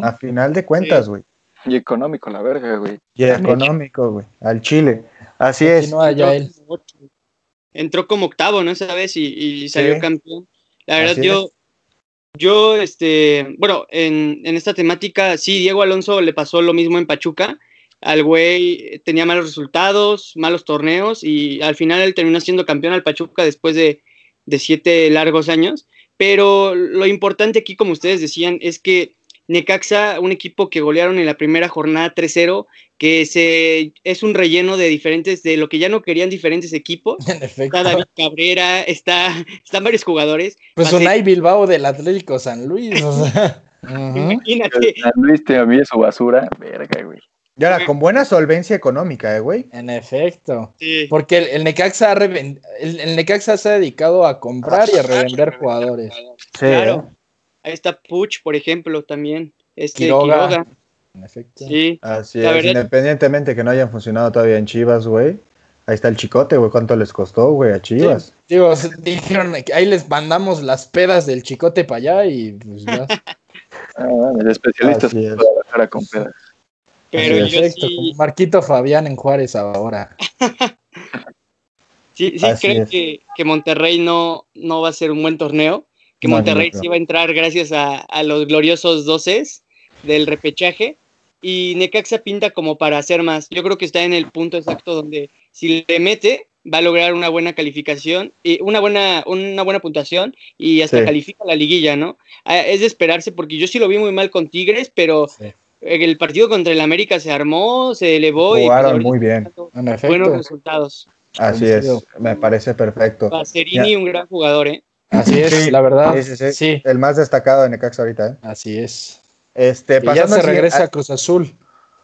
A final de cuentas, güey.
Y económico, la verga, güey.
Y económico, güey. Al Chile. Así es.
Entró, como octavo, ¿no? Esa vez y, salió campeón. La verdad, yo, yo, este, bueno, en, en, esta temática, sí, Diego Alonso le pasó lo mismo en Pachuca. Al güey tenía malos resultados, malos torneos y al final él terminó siendo campeón al Pachuca después de, de siete largos años. Pero lo importante aquí, como ustedes decían, es que Necaxa, un equipo que golearon en la primera jornada 3-0, que se, es un relleno de diferentes, de lo que ya no querían diferentes equipos. Está David Cabrera, está, están varios jugadores.
Pues Unai Bilbao del Atlético San Luis.
Imagínate.
San Luis te a mí su basura, verga, güey.
Y ahora, con buena solvencia económica, eh, güey.
En efecto.
Sí.
Porque el, el Necaxa ha reven- el, el Necaxa se ha dedicado a comprar y a revender jugadores.
Claro. Ahí está Puch, por ejemplo, también. Este
Quiroga.
Quiroga.
En efecto.
Sí.
Así
La
es,
verdad-
independientemente que no hayan funcionado todavía en Chivas, güey. Ahí está el chicote, güey. ¿Cuánto les costó, güey, a Chivas?
Digo, se- dijeron que ahí les mandamos las pedas del chicote para allá y pues ya.
Ah, bueno, el especialista
Así
se
es.
puede bajar a con pedas.
Pero yo
Perfecto,
sí,
como Marquito Fabián en Juárez ahora.
sí, sí
Así
creo
es.
que, que Monterrey no, no va a ser un buen torneo. Que Monterrey sí va a entrar gracias a, a los gloriosos doces del repechaje. Y Necaxa pinta como para hacer más. Yo creo que está en el punto exacto donde si le mete, va a lograr una buena calificación y una buena, una buena puntuación y hasta
Sí.
califica la liguilla, ¿no? Es de esperarse porque yo sí lo vi muy mal con Tigres, pero
Sí.
el partido contra el América se armó, se elevó y
Jugaron
ahorita
muy bien.
buenos resultados.
Así es, me parece perfecto.
Pacerini, un gran jugador, ¿eh?
Así es,
Sí,
la verdad.
Sí, sí, El más destacado de Necaxa ahorita, ¿eh?
así es.
Este,
ya se regresa a
siguiente-
Cruz Azul.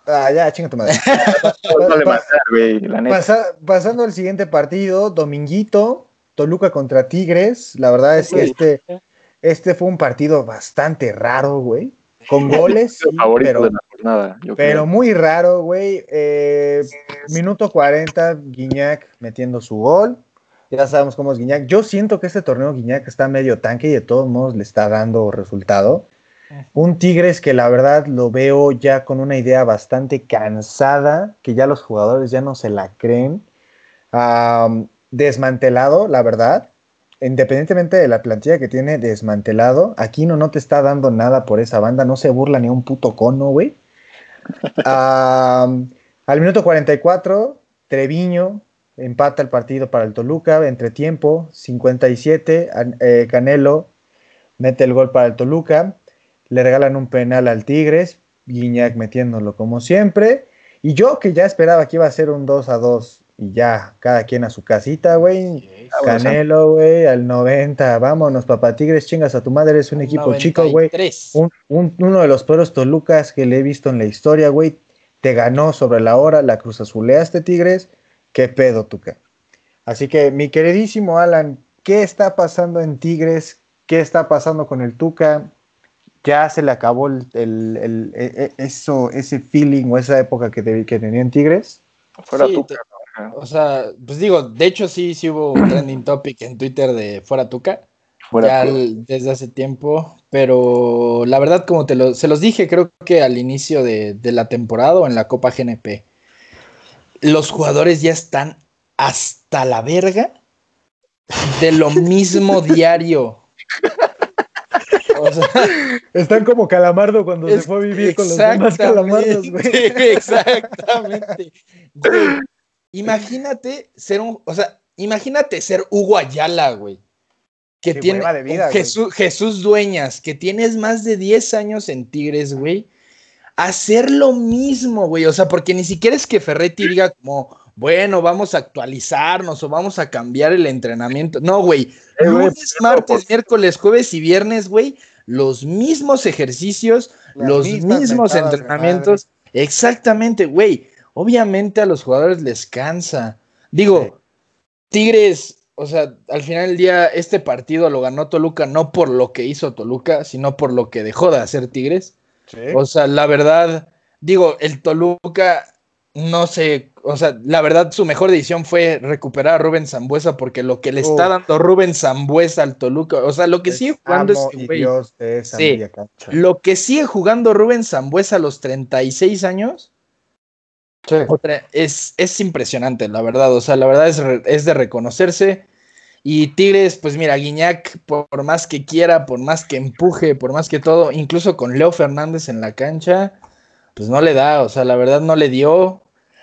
Ah, ya, chinga tu madre.
No le
Pa-
matar, güey, la neta.
Pasa- pasando al siguiente partido, Dominguito, Toluca contra Tigres. La verdad es que este, este fue un partido bastante raro, güey. Con goles, sí,
el favorito
pero,
de la jornada, yo
pero
creo.
muy raro, güey. Eh, minuto 40, Guiñac metiendo su gol. Ya sabemos cómo es Guiñac. Yo siento que este torneo Guiñac está medio tanque y de todos modos le está dando resultado. Un Tigres que la verdad lo veo ya con una idea bastante cansada, que ya los jugadores ya no se la creen. Desmantelado, la verdad. Independientemente de la plantilla que tiene desmantelado, Aquino no te está dando nada por esa banda, no se burla ni un puto cono, güey. Al minuto 44, Treviño empata el partido para el Toluca, entre tiempo, 57, an- eh, Canelo mete el gol para el Toluca, le regalan un penal al Tigres, Guiñac metiéndolo como siempre, y yo que ya esperaba que iba a ser un 2 a 2 y ya cada quien a su casita, güey.
Bueno,
Canelo, güey, al 90, vámonos, papá Tigres, chingas a tu madre, es un equipo chico, güey.
93.
Un- un- uno de los peores Tolucas que le he visto en la historia, güey. Te ganó sobre la hora, la cruz azuleaste, Tigres. ¿Qué pedo, Tuca? Así que, mi queridísimo Alan, ¿qué está pasando en Tigres? ¿Qué está pasando con el Tuca? ¿Ya se le acabó el, el- el- e- e- eso, ese feeling o esa época que, te- que tenía en Tigres?
Fuera
Sí,
cabrón.
O sea, pues digo, de hecho sí, sí hubo un trending topic en Twitter de fuera Tuca.
Fuera
ya desde hace tiempo, pero la verdad, como te lo, se los dije, creo que al inicio de, de la temporada o en la Copa GNP, los jugadores ya están hasta la verga de lo mismo diario. O sea,
Están como Calamardo cuando
es- exactamente, Exactamente. Güey, imagínate ser un, o sea, imagínate ser Hugo Ayala, güey. Que tiene
hueva de vida, güey.
Jesús, Jesús Dueñas, que tienes más de 10 años en Tigres, güey. Hacer lo mismo, güey. O sea, porque ni siquiera es que Ferretti diga como, bueno, vamos a actualizarnos o vamos a cambiar el entrenamiento. No, güey.
Eh,
Lunes, martes, miércoles, jueves y viernes, güey. Los mismos ejercicios,
Las
los mismos entrenamientos. Exactamente, güey. Obviamente a los jugadores les cansa. Digo. Tigres, o sea, al final del día, este partido lo ganó Toluca no por lo que hizo Toluca, sino por lo que dejó de hacer Tigres. O sea, la verdad, digo, el Toluca, no sé, o sea, la verdad, su mejor decisión fue recuperar a Rubén Zambuesa, porque lo que le está dando Rubén Zambuesa al Toluca, o sea, lo que sigue jugando
Amo
es
y Dios de esa
Sí. lo que sigue jugando Rubén Zambuesa a los 36 años
Sí.
otra- es, es impresionante, la verdad. O sea, la verdad es, es de reconocerse. Y Tigres, pues mira, Guiñac, por, por más que quiera, por más que empuje, por más que todo, incluso con Leo Fernández en la cancha, pues no le da. O sea, la verdad no le dio.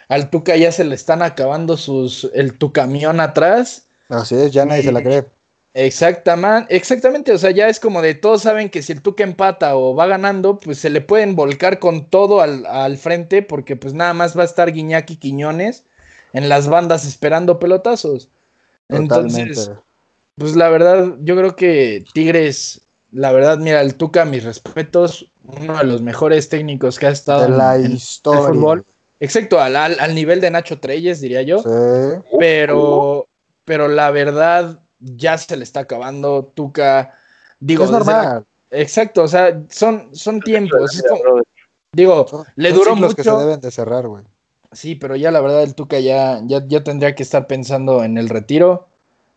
Al Tuca ya se le están acabando sus, el tu camión atrás.
Así es, ya nadie se la cree.
Exactamente, exactamente, o sea, ya es como de todos saben que si el Tuca empata o va ganando, pues se le pueden volcar con todo al, al frente, porque pues nada más va a estar Guiñac y Quiñones en las bandas esperando pelotazos.
Totalmente.
Entonces, pues la verdad, yo creo que Tigres, la verdad, mira, el Tuca, mis respetos, uno de los mejores técnicos que ha estado
de la
en- en el
historia.
fútbol. Exacto, al, al, al nivel de Nacho Treyes, diría yo.
Sí.
Pero, pero la verdad ya se le está acabando. Tuca, digo,
es
la-
normal.
exacto, o sea, son, son tiempos. es como- digo,
Son-
le
son
duró
ciclos que se
mucho.
deben de cerrar, güey.
Sí, pero ya la verdad el Tuca ya, ya, ya tendría que estar pensando en el retiro,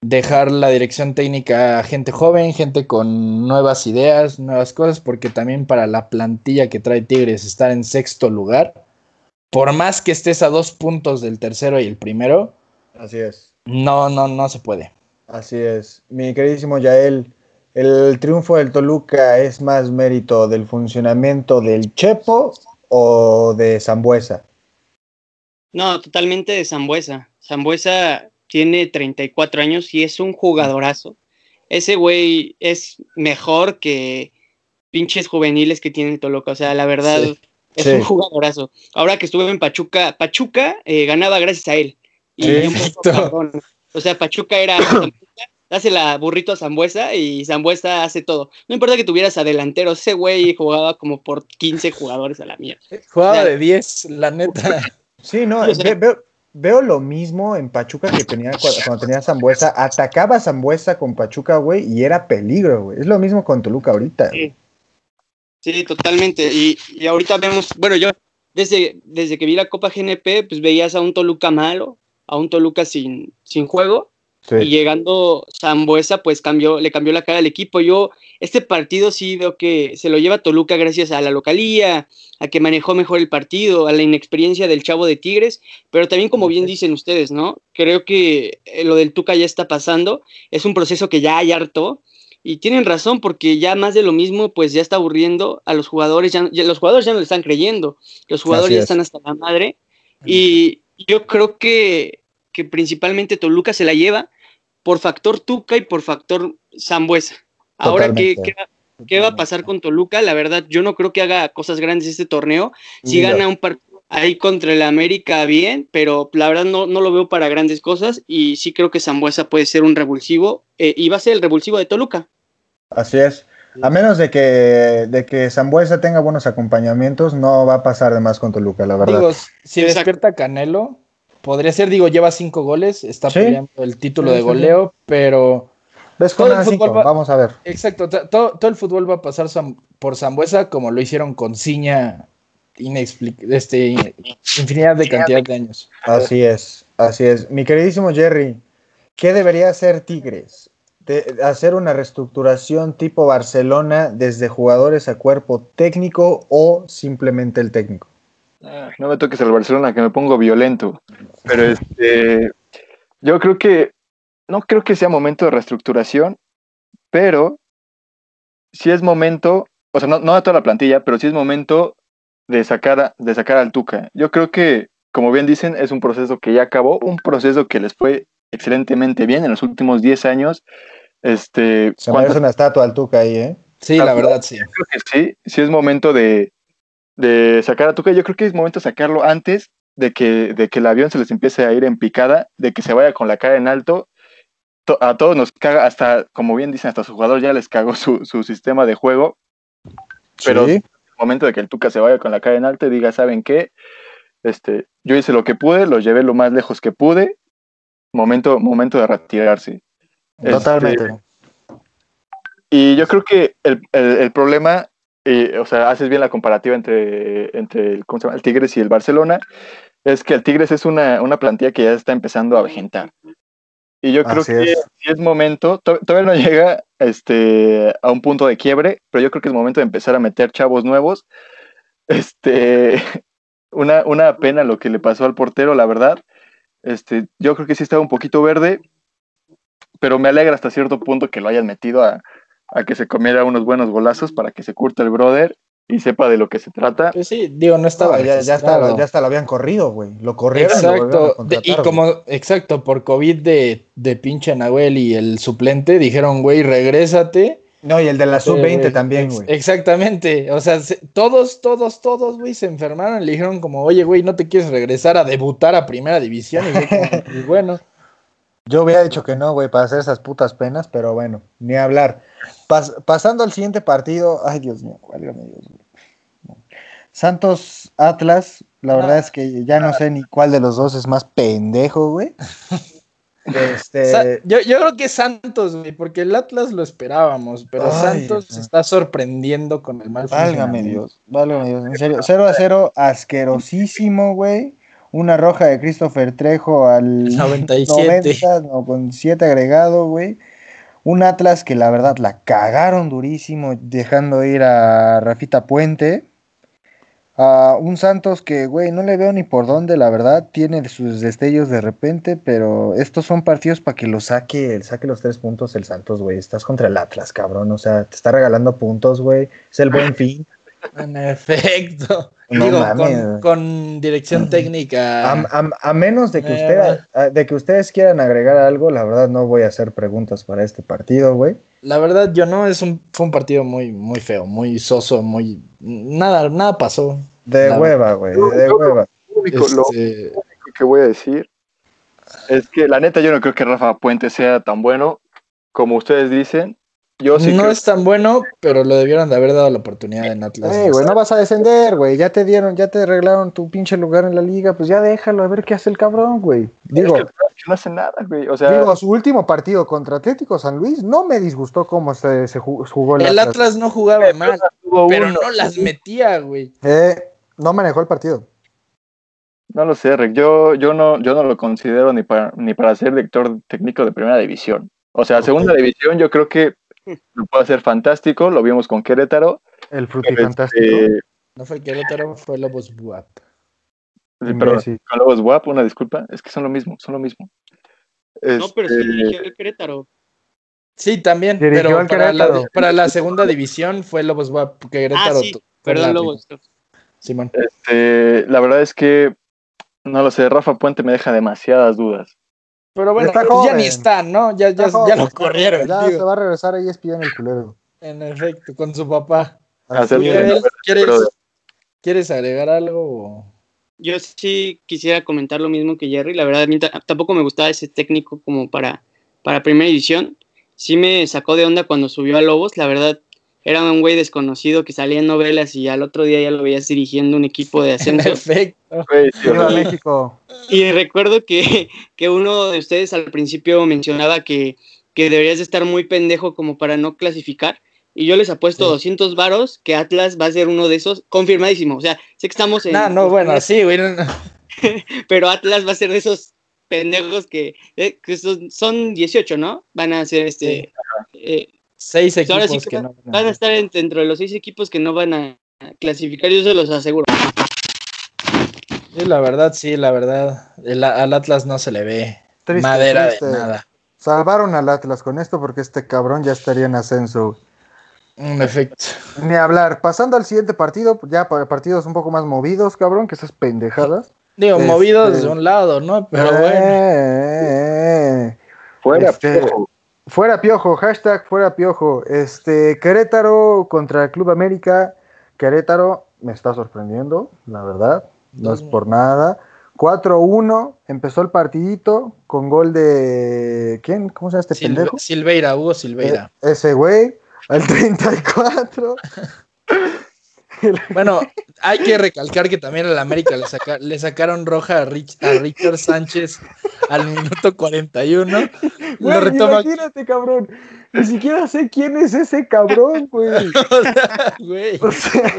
dejar la dirección técnica a gente joven, gente con nuevas ideas, nuevas cosas, porque también para la plantilla que trae Tigres estar en sexto lugar, por más que estés a dos puntos del tercero y el primero,
Así es.
no, no, no se puede.
Así es. Mi queridísimo Yael, ¿el triunfo del Toluca es más mérito del funcionamiento del Chepo o de Zambuesa?
No, totalmente de Zambuesa. Zambuesa tiene 34 años y es un jugadorazo. Ese güey es mejor que pinches juveniles que tiene el Toluca. O sea, la verdad,
Sí.
es
Sí.
un jugadorazo. Ahora que estuve en Pachuca, Pachuca eh, ganaba gracias a él. Y un. O sea, Pachuca era hace la burrito a Zambuesa y Zambuesa hace todo. No importa que tuvieras a delanteros, ese güey jugaba como por 15 jugadores a la mierda.
Jugaba de 10, la neta.
Sí, no, ve- veo, veo lo mismo en Pachuca que tenía cu- cuando tenía Zambuesa. Atacaba a Zambuesa con Pachuca, güey, y era peligro, güey. Es lo mismo con Toluca ahorita.
Sí. Sí, totalmente. Y, y ahorita vemos, bueno, yo desde, desde que vi la Copa GNP, pues veías a un Toluca malo, a un Toluca sin, sin juego,
Sí.
y llegando Zambuesa, pues cambió, le cambió la cara al equipo. Yo, este partido sí veo que se lo lleva Toluca gracias a la localía, a que manejó mejor el partido, a la inexperiencia del chavo de Tigres, pero también como bien dicen ustedes, ¿no? Creo que eh, lo del Tuca ya está pasando, es un proceso que ya hay harto, y tienen razón, porque ya más de lo mismo, pues ya está aburriendo a los jugadores, ya, ya- los jugadores ya no le están creyendo, los jugadores ya
es.
están hasta la madre, y yo creo que, que principalmente Toluca se la lleva por factor Tuca y por factor Zambuesa. Ahora, ¿qué, qué va- qué va a pasar con Toluca? La verdad, yo no creo que haga cosas grandes este torneo. Si gana un partido ahí contra el América, bien, pero la verdad no, no lo veo para grandes cosas y sí creo que Zambuesa puede ser un revulsivo eh, y va a ser el revulsivo de Toluca.
Así es. A menos de que, de que Zambuesa tenga buenos acompañamientos, no va a pasar de más con Toluca, la verdad.
Digo, si
Exacto.
despierta Canelo, podría ser, digo, lleva cinco goles, está
Sí.
peleando el título
Sí,
de
sí,
goleo, pero
¿Ves
todo el fútbol va-
Vamos a ver.
exacto, to- todo, todo el fútbol va a pasar por Zambuesa como lo hicieron con Ciña este, infinidad de cantidad de años.
Así es, así es. Mi queridísimo Jerry, ¿qué debería hacer Tigres? De hacer una reestructuración tipo Barcelona desde jugadores a cuerpo técnico o simplemente el técnico.
Ah, No me toques al Barcelona, que me pongo violento. Pero este, yo creo que no creo que sea momento de reestructuración, pero sí es momento, o sea, no, no a toda la plantilla, pero sí es momento de sacar, a- de sacar al Tuca. Yo creo que, como bien dicen, es un proceso que ya acabó, un proceso que les fue excelentemente bien en los últimos 10 años. Este,
Se
¿cuántas-
merece una estatua al Tuca ahí, ¿eh?
Sí, la verdad, sí.
creo que sí, sí es momento de, de sacar a Tuca. Yo creo que es momento de sacarlo antes de que, de que el avión se les empiece a ir en picada, de que se vaya con la cara en alto. To- a todos nos caga, hasta, como bien dicen, hasta su jugador ya les cagó su, su sistema de juego. Pero
Sí.
es momento de que el Tuca se vaya con la cara en alto y diga, ¿saben qué? Este, yo hice lo que pude, los llevé lo más lejos que pude. Momento, momento de retirarse. Este,
Totalmente.
y yo creo que el, el- el problema, eh, o sea, haces bien la comparativa entre, entre el, ¿cómo se llama? el Tigres y el Barcelona, es que el Tigres es una, una plantilla que ya está empezando a vegetar. Y yo creo
Así
que
es.
es momento, to- todavía no llega este, a un punto de quiebre, pero yo creo que es momento de empezar a meter chavos nuevos. Este, una, una pena lo que le pasó al portero, la verdad. Este, yo creo que sí estaba un poquito verde, pero me alegra hasta cierto punto que lo hayan metido a, a que se comiera unos buenos golazos para que se curta el brother y sepa de lo que se trata.
Pues sí, digo, no estaba.
No, ya, ya, está,
registrado.
ya hasta lo habían corrido, güey. Lo corrieron. lo
Exacto. De- y como, exacto, por COVID de, de pinche Nahuel y el suplente, dijeron, güey, regrésate.
No, y el de la sub-20
Eh,
también,
ex-
güey.
Exactamente. O sea, se- todos, todos, todos, güey, se enfermaron. Le dijeron como, oye, güey, ¿no te quieres regresar a debutar a primera división? Y, fue como, "Pues bueno,
Yo hubiera dicho que no, güey, para hacer esas putas penas, pero bueno, ni hablar. Pas- pasando al siguiente partido, ay Dios mío, válgame Dios. Santos Atlas, La verdad es que ya no sé ni cuál de los dos es más pendejo, güey.
Este... Yo, yo, creo que Santos, güey, porque el Atlas lo esperábamos, pero Santos se está sorprendiendo con el mal
Válgame Dios, válgame Dios, en serio, 0 a 0, asquerosísimo, güey. Una roja de Christopher Trejo al
97. 90,
no, con 7 agregado, güey. Un Atlas que la verdad la cagaron durísimo, dejando ir a Rafita Puente un Santos que, güey, no le veo ni por dónde, la verdad, tiene sus destellos de repente, pero estos son partidos para que lo saque, saque los tres puntos el Santos, güey. Estás contra el Atlas, cabrón, o sea, te está regalando puntos, güey. Es el buen fin.
En efecto. Digo, con, dirección técnica.
A, menos de que, usted, de que ustedes quieran agregar algo, la verdad no voy a hacer preguntas para este partido, güey.
La verdad, yo no, es un, fue un partido muy, muy feo, muy soso, muy. Nada, nada pasó.
De hueva, güey, de hueva.
Lo único, este que voy a decir es que la neta yo no creo que Rafa Puente sea tan bueno como ustedes dicen. Yo sí
no es tan bueno, pero lo debieron de haber dado la oportunidad en Atlas.
Eh, güey, no vas a descender, güey. Ya te dieron, ya te arreglaron tu pinche lugar en la liga. Pues ya déjalo a ver qué hace el cabrón, güey.
Digo, no hace nada, güey. O sea,
digo, su último partido contra Atlético San Luis no me disgustó cómo se, se jugó
el, el Atlas. no jugaba mal, pero no las metía, güey.
Eh, no manejó el partido.
No lo sé, Rick. Yo, yo, no, yo no lo considero ni para, ni para ser director técnico de primera división. O sea, segunda división yo creo que lo puede hacer fantástico. Lo vimos con Querétaro.
El fruti fantástico. Este,
no fue Querétaro, fue Lobos Buap.
pero con Lobos Buap, una disculpa. Es que son lo mismo, son lo mismo.
No, pero sí este, dirigió el Querétaro.
Sí, también, pero para la, para la, segunda división fue Lobos Buap. Querétaro. Ah, sí,
perdón, Lobos.
Simón. Este, la verdad es que, no lo sé, Rafa Puente me deja demasiadas dudas.
Pero bueno, ya ni está, ¿no? Ya, ya, ya lo corrieron.
Ya se va a regresar ahí en el culero.
En efecto, con su papá.
¿Quieres,
¿Quieres agregar algo?
Yo sí quisiera comentar lo mismo que Jerry. La verdad, a mí tampoco me gustaba ese técnico como para, para primera edición. Sí me sacó de onda cuando subió a Lobos. La verdad, era un güey desconocido que salía en novelas y al otro día ya lo veías dirigiendo un equipo de ascenso.
Perfecto.
México.
Y recuerdo que, uno de ustedes al principio mencionaba que, deberías de estar muy pendejo como para no clasificar. Y yo les apuesto 200 varos que Atlas va a ser uno de esos, confirmadísimo. O sea, sé que estamos en...
No, no, bueno, sí, güey.
pero Atlas va a ser de esos pendejos que, eh, son, 18, ¿no? Van a ser este... Eh,
seis equipos que, no
van a, estar dentro de los seis equipos que no van a clasificar, yo se los aseguro.
Sí, la verdad, sí, la verdad. al Atlas no se le ve madera de nada.
Salvaron al Atlas con esto porque este cabrón ya estaría en ascenso.
Un efecto.
Ni hablar. Pasando al siguiente partido, ya para partidos un poco más movidos, cabrón, que esas pendejadas.
Digo, movidos este, de un lado, ¿no? Pero eh, bueno. Eh,
Fuera, este,
Fuera Piojo, hashtag fuera Piojo. Este, Querétaro contra el Club América. Querétaro me está sorprendiendo, la verdad. No es por nada. 4-1, empezó el partidito con gol de. ¿Quién? ¿Cómo se llama este pendejo?
Silveira, Hugo Silveira.
E, ese güey, al 34.
Bueno, hay que recalcar que también al América le, le sacaron roja a, Richard Sánchez al minuto 41.
Bueno, Imagínate, cabrón. Ni siquiera sé quién es ese cabrón, güey.
o sea,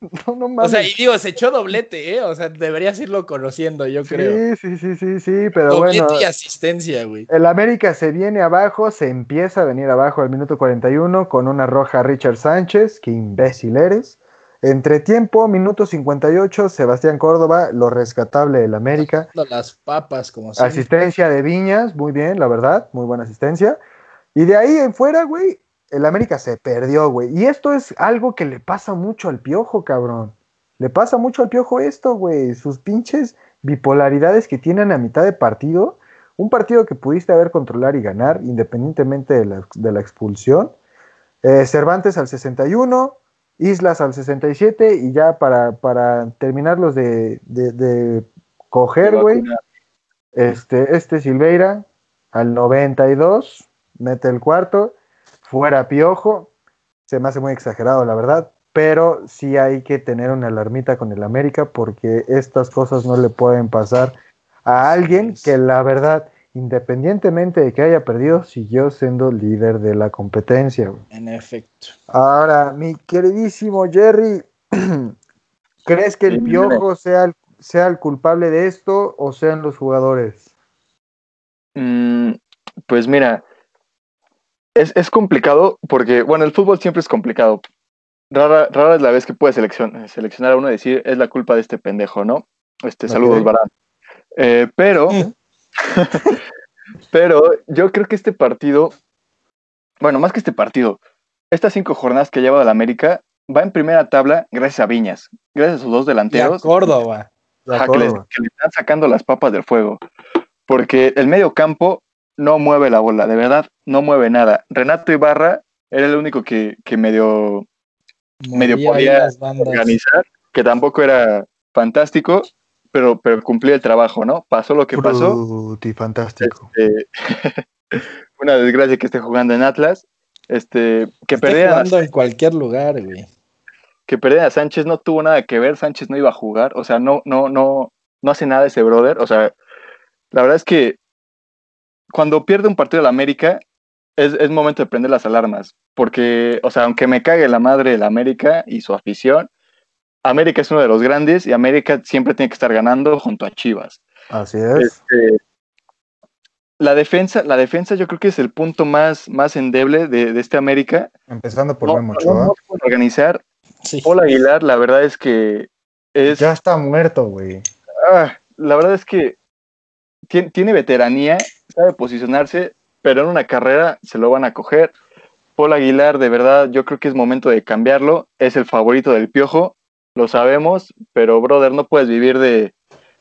no, no mames. O sea, y digo, se echó doblete, ¿eh? O sea, deberías irlo conociendo, yo creo.
Sí, sí, sí, sí, pero doblete bueno.
y asistencia, güey.
El América se viene abajo, se empieza a venir abajo al minuto 41 con una roja a Richard Sánchez. Qué imbécil eres. Entre tiempo, minuto 58, Sebastián Córdoba, lo rescatable del América.
Las papas, como
Asistencia de Viñas, muy bien, la verdad, muy buena asistencia. Y de ahí en fuera, güey, el América se perdió, güey. Y esto es algo que le pasa mucho al piojo, cabrón. Le pasa mucho al piojo esto, güey. Sus pinches bipolaridades que tienen a mitad de partido. Un partido que pudiste haber controlar y ganar, independientemente de la, expulsión. Eh, Cervantes al 61, Islas al 67 y ya para, para terminarlos de, de, coger, güey. Este, este Silveira al 92, mete el cuarto, fuera Piojo. Se me hace muy exagerado, la verdad, pero sí hay que tener una alarmita con el América porque estas cosas no le pueden pasar a alguien que la verdad, independientemente de que haya perdido, siguió siendo líder de la competencia. güey.
En efecto.
Ahora, mi queridísimo Jerry, ¿crees que el. Piojo sea el, sea el culpable de esto o sean los jugadores?
Mm, pues mira, es, es complicado porque, bueno, el fútbol siempre es complicado. Rara, rara es la vez que puedes seleccion- seleccionar a uno y decir, es la culpa de este pendejo, ¿no? Este, saludos, Barán. Eh, pero, pero yo creo que este partido, bueno, más que este partido, estas cinco jornadas que ha llevado el América, va en primera tabla gracias a Viñas, gracias a sus dos
Y a
delanteros.
Córdoba.
Que, le,
acuerdo.
que le están sacando las papas del fuego. Porque el medio campo no mueve la bola, de verdad, no mueve nada. Renato Ibarra era el único que, que medio Medio
Movía
podía organizar, que tampoco era fantástico, pero, pero cumplía el trabajo, ¿no? Pasó lo que pasó.
Fantástico.
este, una desgracia que esté jugando en Atlas. Este, que
jugando en cualquier lugar, güey.
que perdiera a Sánchez no tuvo nada que ver, Sánchez no iba a jugar, o sea, no, no, no, no hace nada ese brother, o sea, la verdad es que cuando pierde un partido de la América, es, es momento de prender las alarmas, porque, o sea, aunque me cague la madre de la América y su afición, América es uno de los grandes y América siempre tiene que estar ganando junto a Chivas.
Así es.
Este, la defensa, la defensa yo creo que es el punto más, más endeble de, de este América.
Empezando por
No,
Memo
no,
Ochoa.
no pueden organizar.
Sí.
Paul Aguilar, la verdad es que es
Ya está muerto, güey.
Ah, la verdad es que tiene, tiene veteranía, sabe posicionarse, pero en una carrera se lo van a coger. Paul Aguilar, de verdad, yo creo que es momento de cambiarlo. Es el favorito del piojo, lo sabemos, pero brother, no puedes vivir de,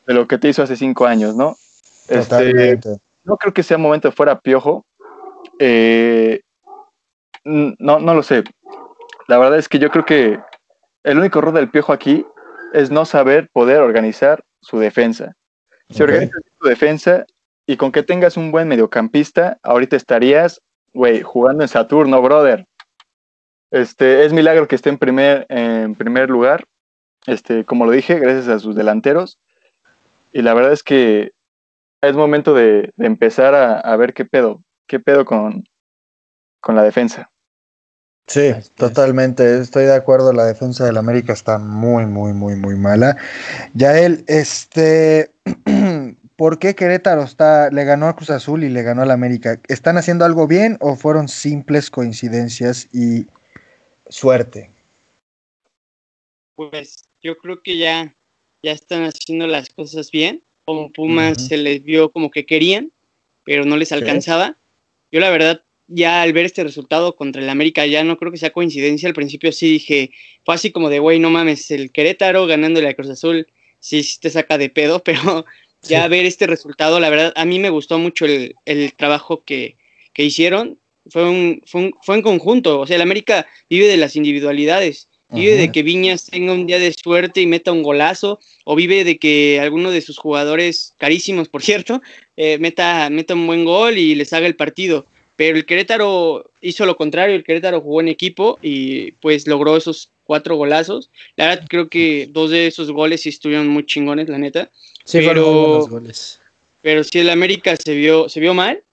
de lo que te hizo hace cinco años, ¿no? Este,
Totalmente.
no creo que sea momento de fuera piojo. Eh, no, no lo sé. La verdad es que yo creo que el único error del piojo aquí es no saber poder organizar su defensa. Si
Ok.
organizas tu defensa y con que tengas un buen mediocampista, ahorita estarías, güey, jugando en Saturno, brother. Este, es milagro que esté en primer, en primer lugar, este, como lo dije, gracias a sus delanteros. Y la verdad es que es momento de, de empezar a, a ver qué pedo, qué pedo con, con la defensa.
Sí,
Así es.
totalmente. Estoy de acuerdo. La defensa del América está muy, muy, muy, muy mala. Ya él, este, ¿por qué Querétaro está, le ganó a Cruz Azul y le ganó al América? ¿Están haciendo algo bien o fueron simples coincidencias y suerte?
Pues yo creo que ya, ya están haciendo las cosas bien. Como Pumas
Ujú.
se les vio como que querían, pero no les alcanzaba. Yo la verdad, ya al ver este resultado contra el América, ya no creo que sea coincidencia. Al principio sí dije, fue así como de, güey, no mames, el Querétaro ganándole a Cruz Azul, sí, sí te saca de pedo, pero ya
Sí.
ver este resultado, la verdad, a mí me gustó mucho el, el trabajo que, que hicieron. Fue, un, fue, un- fue en conjunto, o sea, el América vive de las individualidades. Vive de que Viñas tenga un día de suerte y meta un golazo, o vive de que alguno de sus jugadores, carísimos por cierto, eh, meta, meta un buen gol y les haga el partido. Pero el Querétaro hizo lo contrario, el Querétaro jugó en equipo y pues logró esos cuatro golazos. La verdad creo que dos de esos goles sí estuvieron muy chingones, la neta.
Sí,
pero-
goles.
Pero si el América se vio, se vio mal,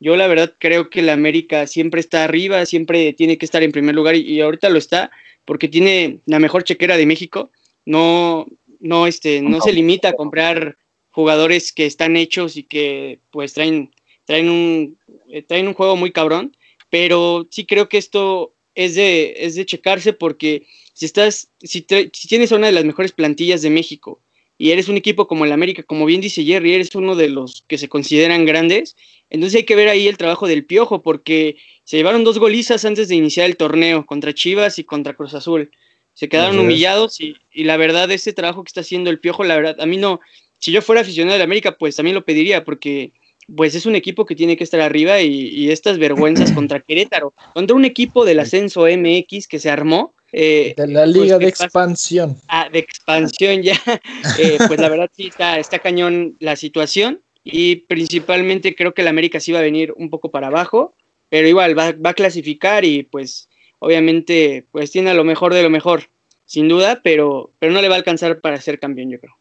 yo la verdad creo que el América siempre está arriba, siempre tiene que estar en primer lugar y, y ahorita lo está porque tiene la mejor chequera de México. No, no, este, no se limita a comprar jugadores que están hechos y que pues traen, traen un, eh, traen un juego muy cabrón. Pero sí creo que esto es de, es de checarse porque si estás, si, si tienes una de las mejores plantillas de México y eres un equipo como el América, como bien dice Jerry, eres uno de los que se consideran grandes, entonces hay que ver ahí el trabajo del Piojo, porque se llevaron dos golizas antes de iniciar el torneo, contra Chivas y contra Cruz Azul. Se quedaron humillados y, y la verdad, ese trabajo que está haciendo el Piojo, la verdad, a mí no, si yo fuera aficionado del América, pues también lo pediría, porque pues es un equipo que tiene que estar arriba y, y estas vergüenzas contra Querétaro, contra un equipo del ascenso MX que se armó. eh,
De la
pues,
Liga
¿qué
de? Expansión.
ah, de expansión ya, eh, pues la verdad sí está, está cañón la situación y principalmente creo que el América sí va a venir un poco para abajo, pero igual va, va a clasificar y pues obviamente, pues tiene a lo mejor de lo mejor, sin duda, pero, pero no le va a alcanzar para ser campeón, yo creo.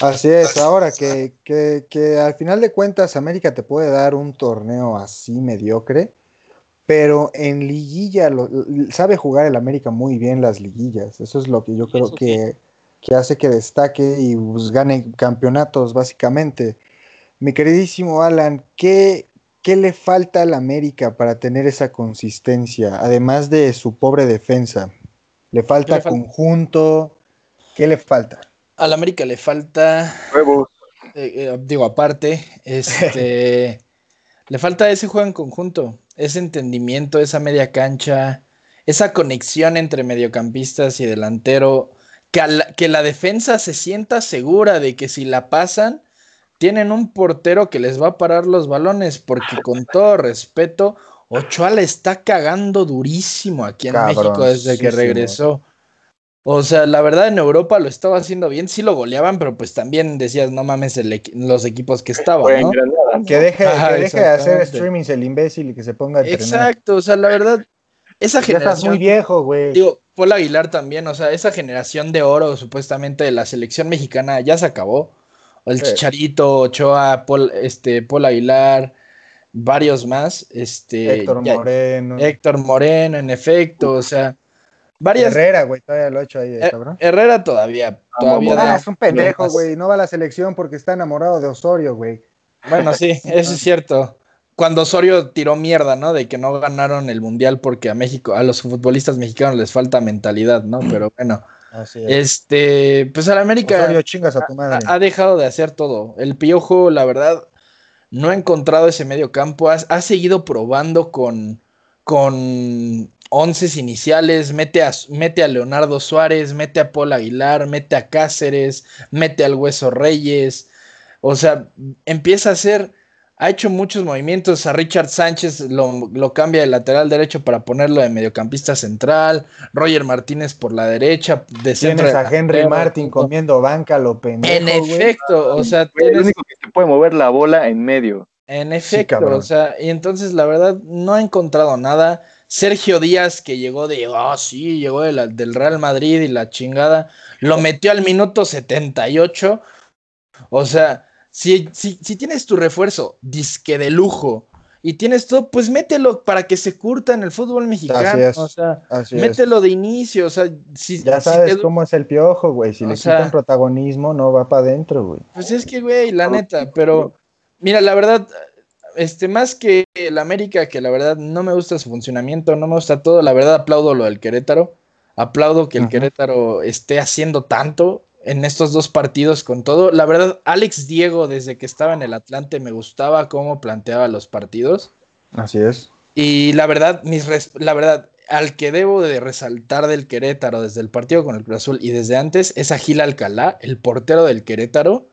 Así es, ahora que, que, que al final de cuentas América te puede dar un torneo así mediocre, pero en liguilla lo- sabe jugar el América muy bien las liguillas. Eso es lo que yo creo que, que hace que destaque y pues, gane campeonatos, básicamente. Mi queridísimo Alan, ¿qué, ¿qué le falta al América para tener esa consistencia? Además de su pobre defensa. ¿Le falta
le falta?
conjunto? ¿Qué le falta?
Al América le falta,
Huevos.
eh, eh, digo, aparte, este, le falta ese juego en conjunto, ese entendimiento, esa media cancha, esa conexión entre mediocampistas y delantero, que, la, que la defensa se sienta segura de que si la pasan, tienen un portero que les va a parar los balones, porque con todo respeto, Ochoa la está cagando durísimo aquí en México desde que regresó. O sea, la verdad en Europa lo estaba haciendo bien, sí lo goleaban, pero pues también decías, no mames, el los equipos que estaban,
en
¿no?
Granada.
Que deje,
Ajá,
que deje de hacer streamings el imbécil y que se ponga a entrenar.
Exacto, o sea, la verdad, esa
Ya estás
generación,
muy viejo, güey.
digo, Paul Aguilar también, o sea, esa generación de oro supuestamente de la selección mexicana ya se acabó. El
Sí.
Chicharito, Ochoa, Paul, este, Paul Aguilar, varios más, este,
Héctor
ya-
Moreno.
Héctor Moreno, en efecto, o sea, varias.
Herrera, güey, todavía lo ha hecho ahí,
Eh,
cabrón.
Herrera todavía, todavía.
Ah, es un pendejo, güey. No va a la selección porque está enamorado de Osorio, güey.
Bueno, sí, eso es cierto. Cuando Osorio tiró mierda, ¿no? De que no ganaron el mundial porque a México, a los futbolistas mexicanos les falta mentalidad, ¿no? Pero bueno,
Así es.
este, pues al América
chingas a tu madre.
ha, ha dejado de hacer todo. El Piojo, la verdad, no ha encontrado ese medio campo. Ha, ha seguido probando con, con onces iniciales. Mete a, mete a Leonardo Suárez, mete a Paul Aguilar, mete a Cáceres, mete al Hueso Reyes. O sea, empieza a hacer. Ha hecho muchos movimientos. A Richard Sánchez lo, lo cambia de lateral derecho para ponerlo de mediocampista central. Roger Martínez por la derecha. De centro
Tienes a Henry. Martin comiendo banca, lo pendejo,
En
güey.
efecto, o sea,
Güey, El
tienes-
único que te puede mover la bola en medio.
en efecto, o sea, y entonces la verdad no ha encontrado nada. Sergio Díaz, que llegó de, ah, sí, llegó de la- del Real Madrid y la chingada, lo metió al minuto 78. O sea, si, si, si tienes tu refuerzo, disque de lujo, y tienes todo, pues mételo para que se curta en el fútbol mexicano.
Así es.
O sea,
Así es.
mételo de inicio, o sea, si,
Ya
si
sabes
te-
cómo es el piojo, güey. Si
O
le
sea-
quitan protagonismo, no va para adentro, güey.
Pues es que, güey, la neta, pero mira, la verdad, este, más que el América, que la verdad no me gusta su funcionamiento, no me gusta todo, la verdad aplaudo lo del Querétaro, aplaudo que el
Ajá.
Querétaro esté haciendo tanto en estos dos partidos con todo. La verdad, Alex Diego, desde que estaba en el Atlante, me gustaba cómo planteaba los partidos.
Así es.
Y la verdad, mis res- la verdad, al que debo de resaltar del Querétaro desde el partido con el Cruz Azul y desde antes es a Gil Alcalá, el portero del Querétaro.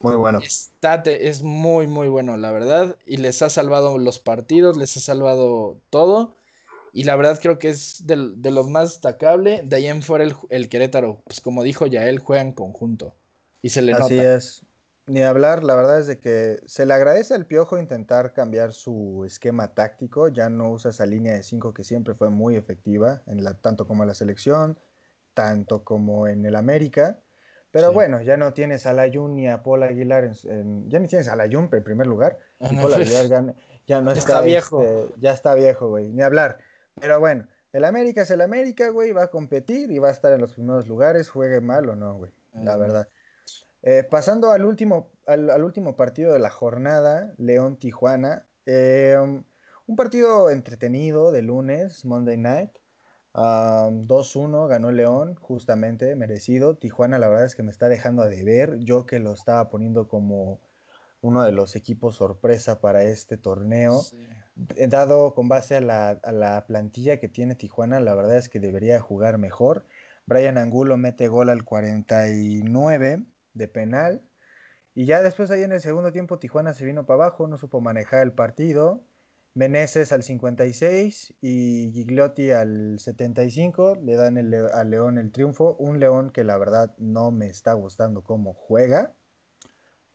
Muy bueno.
Está es muy, muy bueno, la verdad. Y les ha salvado los partidos, les ha salvado todo. Y la verdad creo que es del- de, lo más destacable. De ahí en fuera el, el Querétaro, pues como dijo ya él, juega en conjunto. Y se le
Así
nota.
es. Ni hablar, la verdad es de que se le agradece al Piojo intentar cambiar su esquema táctico. Ya no usa esa línea de 5 que siempre fue muy efectiva, en la, tanto como en la selección, tanto como en el América. Pero
Sí.
bueno, ya no tienes a Layun ni a Paul Aguilar, en- en- ya ni tienes a Layun en primer lugar. Y
Ajá.
Paul Aguilar ya, ya no está
viejo.
este, ya está viejo, güey, ni hablar. Pero bueno, el América es el América, güey, va a competir y va a estar en los primeros lugares, juegue mal o no, güey, la verdad. Eh, pasando al último, al, al último partido de la jornada, León-Tijuana. eh, un partido entretenido de lunes, Monday Night. Um, 2-1 ganó León, justamente merecido. Tijuana, la verdad es que me está dejando a deber. Yo que lo estaba poniendo como uno de los equipos sorpresa para este torneo.
Sí.
Eh, Dado con base a la, a la plantilla que tiene Tijuana, la verdad es que debería jugar mejor. Brian Angulo mete gol al 49 de penal. Y ya después ahí en el segundo tiempo Tijuana se vino para abajo, no supo manejar el partido. Meneses al 56 y Gigliotti al 75 le dan el, al León el triunfo. Un León que la verdad no me está gustando cómo juega.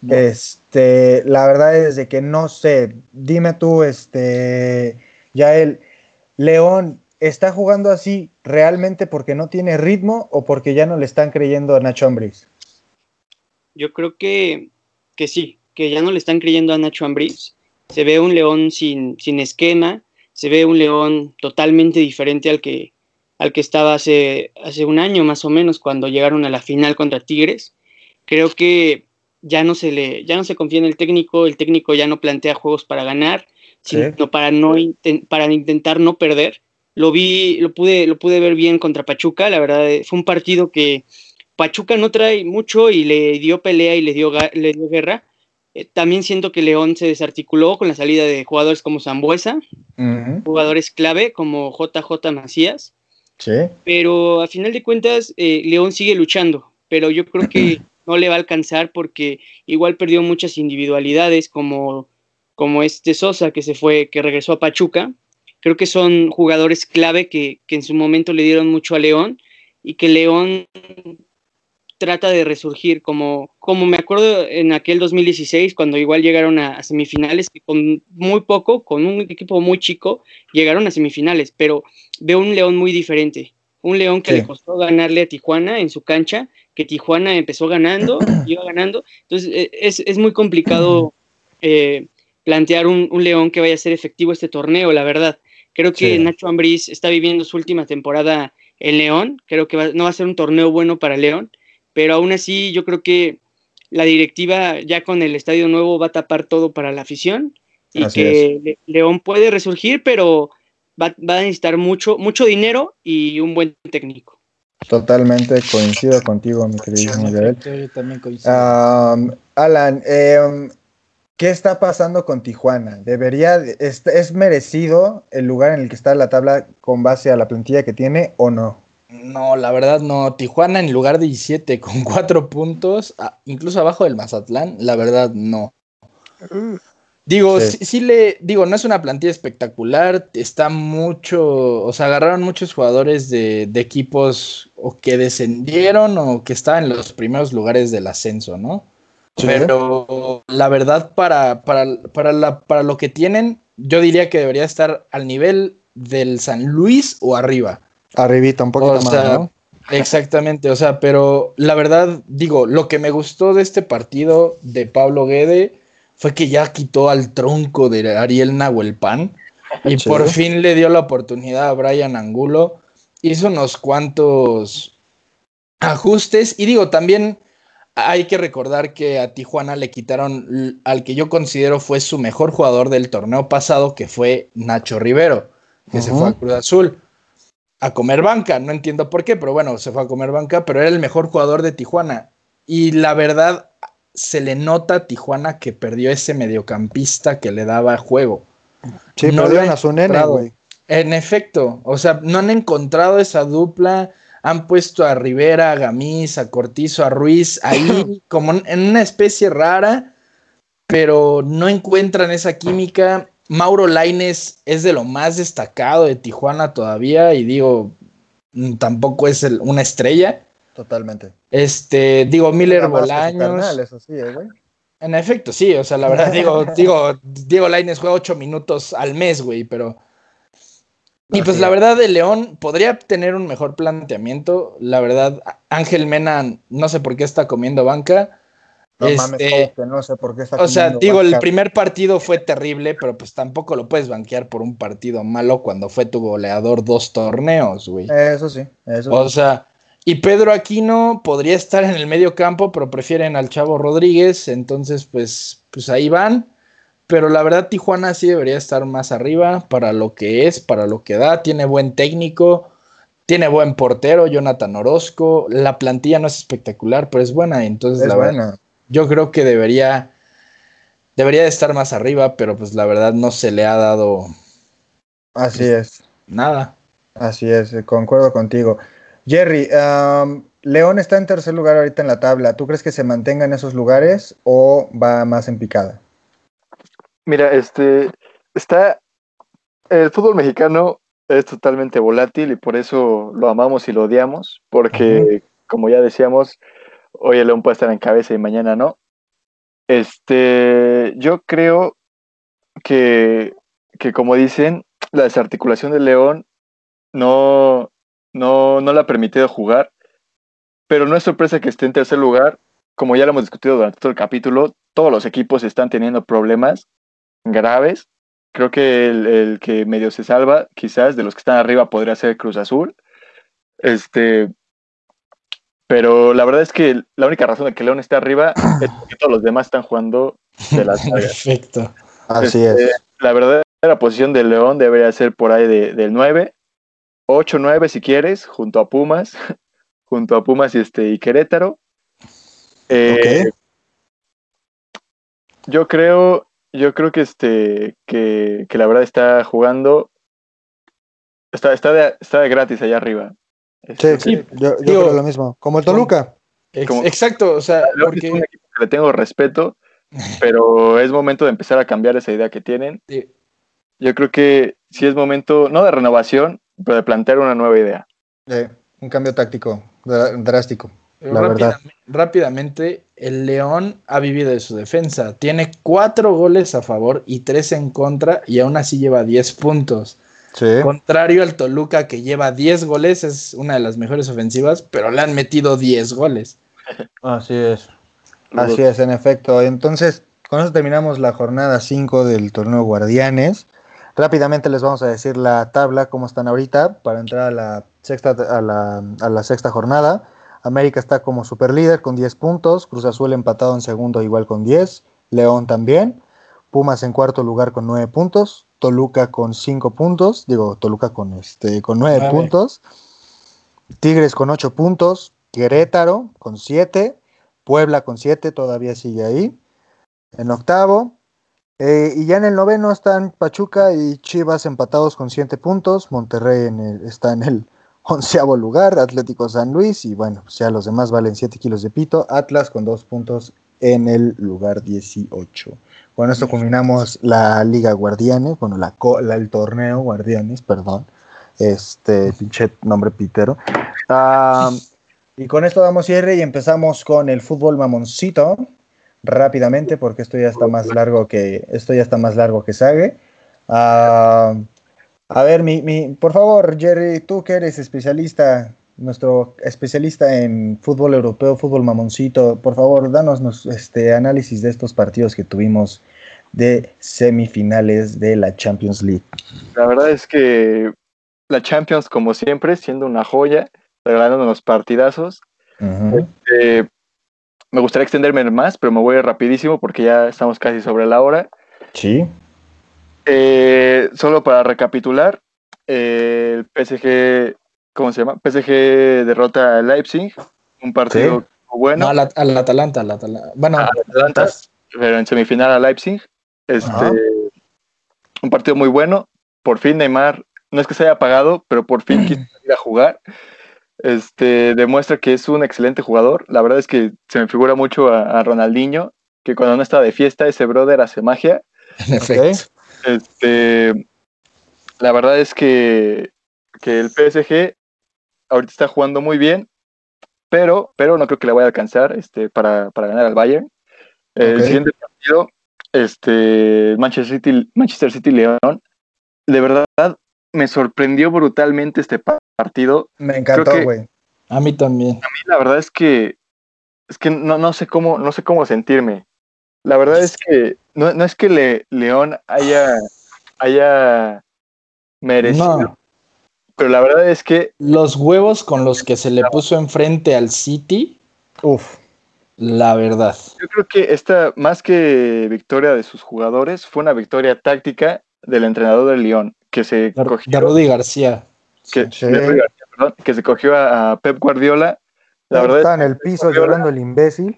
No.
Este, la verdad es de que no sé. Dime tú, este, ya el León ¿está jugando así realmente porque no tiene ritmo o porque ya no le están creyendo a Nacho Ambriz?
Yo creo que, que sí, que ya no le están creyendo a Nacho Ambriz. Se ve un León sin, sin esquema, se ve un León totalmente diferente al que, al que estaba hace, hace un año más o menos cuando llegaron a la final contra Tigres. Creo que ya no se le, ya no se confía en el técnico, el técnico ya no plantea juegos para ganar, sino para no para intentar no perder. Lo vi, lo pude, lo pude ver bien contra Pachuca, la verdad fue un partido que Pachuca no trae mucho y le dio pelea y le dio, le dio guerra. Eh, también siento que León se desarticuló con la salida de jugadores como Zambuesa, jugadores clave como JJ Macías.
Sí.
Pero a final de cuentas, eh, León sigue luchando, pero yo creo que no le va a alcanzar porque igual perdió muchas individualidades como, como este Sosa que se fue, que regresó a Pachuca. Creo que son jugadores clave que, que en su momento le dieron mucho a León y que León trata de resurgir, como, como me acuerdo en aquel 2016, cuando igual llegaron a, semifinales, que con muy poco, con un equipo muy chico, llegaron a semifinales, pero veo un León muy diferente, un León que le costó ganarle a Tijuana en su cancha, que Tijuana empezó ganando, iba ganando, entonces e, es, es muy complicado eh, plantear un, un, León que vaya a ser efectivo este torneo, la verdad. Creo que Nacho Ambriz está viviendo su última temporada en León, creo que no va a ser un torneo bueno para León, pero aún así yo creo que la directiva ya con el estadio nuevo va a tapar todo para la afición y que León puede resurgir, pero va, a necesitar mucho, mucho dinero y un buen técnico.
Totalmente coincido contigo, mi querido Miguel.
Yo también coincido.
Alan, em, ¿qué está pasando con Tijuana? ¿Debería, es, es merecido el lugar en el que está la tabla con base a la plantilla que tiene o no?
No, la verdad no. Tijuana en lugar de 17 con 4 puntos, incluso abajo del Mazatlán, la verdad no. Digo, sí. le, digo, no es una plantilla espectacular, está mucho, o sea, agarraron muchos jugadores de, equipos o que descendieron o que estaban en los primeros lugares del ascenso, ¿no? Pero la verdad, para, para, para, la, para lo que tienen, yo diría que debería estar al nivel del San Luis o arriba.
Arribita, un poquito más, ¿no?
Exactamente, o sea, pero la verdad, digo, lo que me gustó de este partido de Pablo Guede fue que ya quitó al tronco de Ariel Nahuelpan y por fin le dio la oportunidad a Brian Angulo. Hizo unos cuantos ajustes y digo, también hay que recordar que a Tijuana le quitaron al que yo considero fue su mejor jugador del torneo pasado, que fue Nacho Rivero, que se fue a Cruz Azul a comer banca. No entiendo por qué, pero bueno, se fue a comer banca, pero era el mejor jugador de Tijuana. Y la verdad, se le nota a Tijuana que perdió ese mediocampista que le daba juego.
Sí, no lo a su nene, güey.
En efecto, o sea, no han encontrado esa dupla. Han puesto a Rivera, a Gamis, a Cortizo, a Ruiz ahí como en una especie rara, pero no encuentran esa química Mauro Laines es de lo más destacado de Tijuana todavía y digo, mm, tampoco es una estrella.
Totalmente.
Este, digo, Miller Bolaños. ¿eh, en efecto, sí, o sea, la verdad, digo, digo, Diego Laines juega ocho minutos al mes, güey, pero. Y pues la verdad, el León podría tener un mejor planteamiento. La verdad, Ángel Mena, no sé por qué está comiendo banca.
No este, no sé por qué está
O sea, digo, el primer partido fue terrible, pero pues tampoco lo puedes banquear por un partido malo cuando fue tu goleador dos torneos, güey.
Eso sí, eso
O sea, y Pedro Aquino podría estar en el medio campo, pero prefieren al Chavo Rodríguez, entonces pues, pues ahí van. Pero la verdad, Tijuana sí debería estar más arriba para lo que es, para lo que da. Tiene buen técnico, tiene buen portero, Jonathan Orozco. La plantilla no es espectacular, pero es buena. Entonces,
es
la
buena
yo creo que debería, debería de estar más arriba, pero pues la verdad no se le ha dado.
Así es.
Nada.
Así es, concuerdo contigo. Jerry, León está en tercer lugar ahorita en la tabla. ¿Tú crees que se mantenga en esos lugares o va más en picada?
Mira, este está el fútbol mexicano es totalmente volátil y por eso lo amamos y lo odiamos, porque como ya decíamos, hoy el León puede estar en cabeza y mañana no. Este, yo creo que, que como dicen, la desarticulación del León no, no, no le ha permitido jugar, pero no es sorpresa que esté en tercer lugar. Como ya lo hemos discutido durante todo el capítulo, todos los equipos están teniendo problemas graves. Creo que el, el que medio se salva, quizás, de los que están arriba podría ser Cruz Azul. Este, pero la verdad es que la única razón de que León esté arriba es que todos los demás están jugando de las.
Perfecto.
Así
Este,
es.
La verdadera posición de León debería ser por ahí de, del 9, 8, 9 si quieres, junto a Pumas, junto a Pumas y, este, y Querétaro. Eh, Yo creo, yo creo que, este, que, que la verdad está jugando, está, está, de, está de gratis allá arriba.
Sí,
Este,
sí, yo, yo
Digo,
creo lo mismo. Como el Toluca.
Ex-
Como-
exacto, o sea,
León es un
porque
equipo que le tengo respeto, pero es momento de empezar a cambiar esa idea que tienen. Yo creo que sí es momento, no de renovación, de plantear una nueva idea.
Eh, un cambio táctico drástico. La verdad.
rápidamente, el León ha vivido de su defensa. Tiene cuatro goles a favor y tres en contra y aún así lleva 10 puntos.
Sí.
Contrario al Toluca que lleva 10 goles, es una de las mejores ofensivas, pero le han metido 10 goles.
Así es. Así es, en efecto. Entonces, con eso terminamos la jornada 5 del torneo Guardianes. Rápidamente les vamos a decir la tabla, cómo están ahorita, para entrar a la sexta, a la, a la sexta jornada. América está como superlíder con 10 puntos, Cruz Azul empatado en segundo igual con 10, León también, Pumas en cuarto lugar con 9 puntos, Toluca con 5 puntos, digo Toluca con este con 9
Nueve.
puntos, Tigres con 8 puntos, Querétaro con 7, Puebla con 7 todavía sigue ahí. En octavo. Eh, y ya en el noveno están Pachuca y Chivas empatados con 7 puntos. Monterrey en el- está en el onceavo lugar. Atlético San Luis. Y bueno, pues ya los demás valen 7 kilos de pito. Atlas con 2 puntos en el lugar 18. Con esto culminamos la Liga Guardianes. Bueno, la- el torneo Guardianes, perdón. Este pinche nombre pitero. Ah, y con esto damos cierre y empezamos con el fútbol mamoncito rápidamente porque esto ya está más largo que esto ya está más largo que Sage. Ah, a ver, mi, mi- por favor, Jerry, tú que eres especialista, nuestro especialista en fútbol europeo, fútbol mamoncito, por favor, danos nos- este análisis de estos partidos que tuvimos de semifinales de la Champions League.
La verdad es que la Champions, como siempre, siendo una joya, regalando unos partidazos. Eh, me gustaría extenderme más, pero me voy a ir rapidísimo porque ya estamos casi sobre la hora.
Sí.
Eh, solo para recapitular, eh, el PSG, ¿cómo se llama? PSG derrota a Leipzig, un partido
Sí.
bueno.
No, al, al Atalanta, al Atalanta. Bueno,
a Atlanta, pero en semifinal a Leipzig. Este,
Ajá.
un partido muy bueno. Por fin Neymar, no es que se haya apagado, pero por fin quiso ir a jugar. Este, demuestra que es un excelente jugador. La verdad es que se me figura mucho a, a Ronaldinho, que cuando no está de fiesta, ese brother hace magia.
en efecto.
Este, la verdad es que, que el PSG ahorita está jugando muy bien, pero, pero no creo que le vaya a alcanzar este, para, para ganar al Bayern. El
Ok.
siguiente partido, este, Manchester City, Manchester City León, de verdad me sorprendió brutalmente este partido.
Me encantó, güey.
A mí también.
A mí la verdad es que es que no, no sé cómo no sé cómo sentirme. La verdad es que no, no es que Le- León haya haya merecido,
No,
pero la verdad es que
los huevos con los que se le puso enfrente al City,
Uf.
la verdad.
yo creo que esta más que victoria de sus jugadores fue una victoria táctica del entrenador del León que se
De,
cogió
de Rudy García.
Que,
Sí.
de Rudy García, perdón, que se cogió a, a Pep Guardiola. La verdad es
está en el piso
Guardiola-
llorando el imbécil.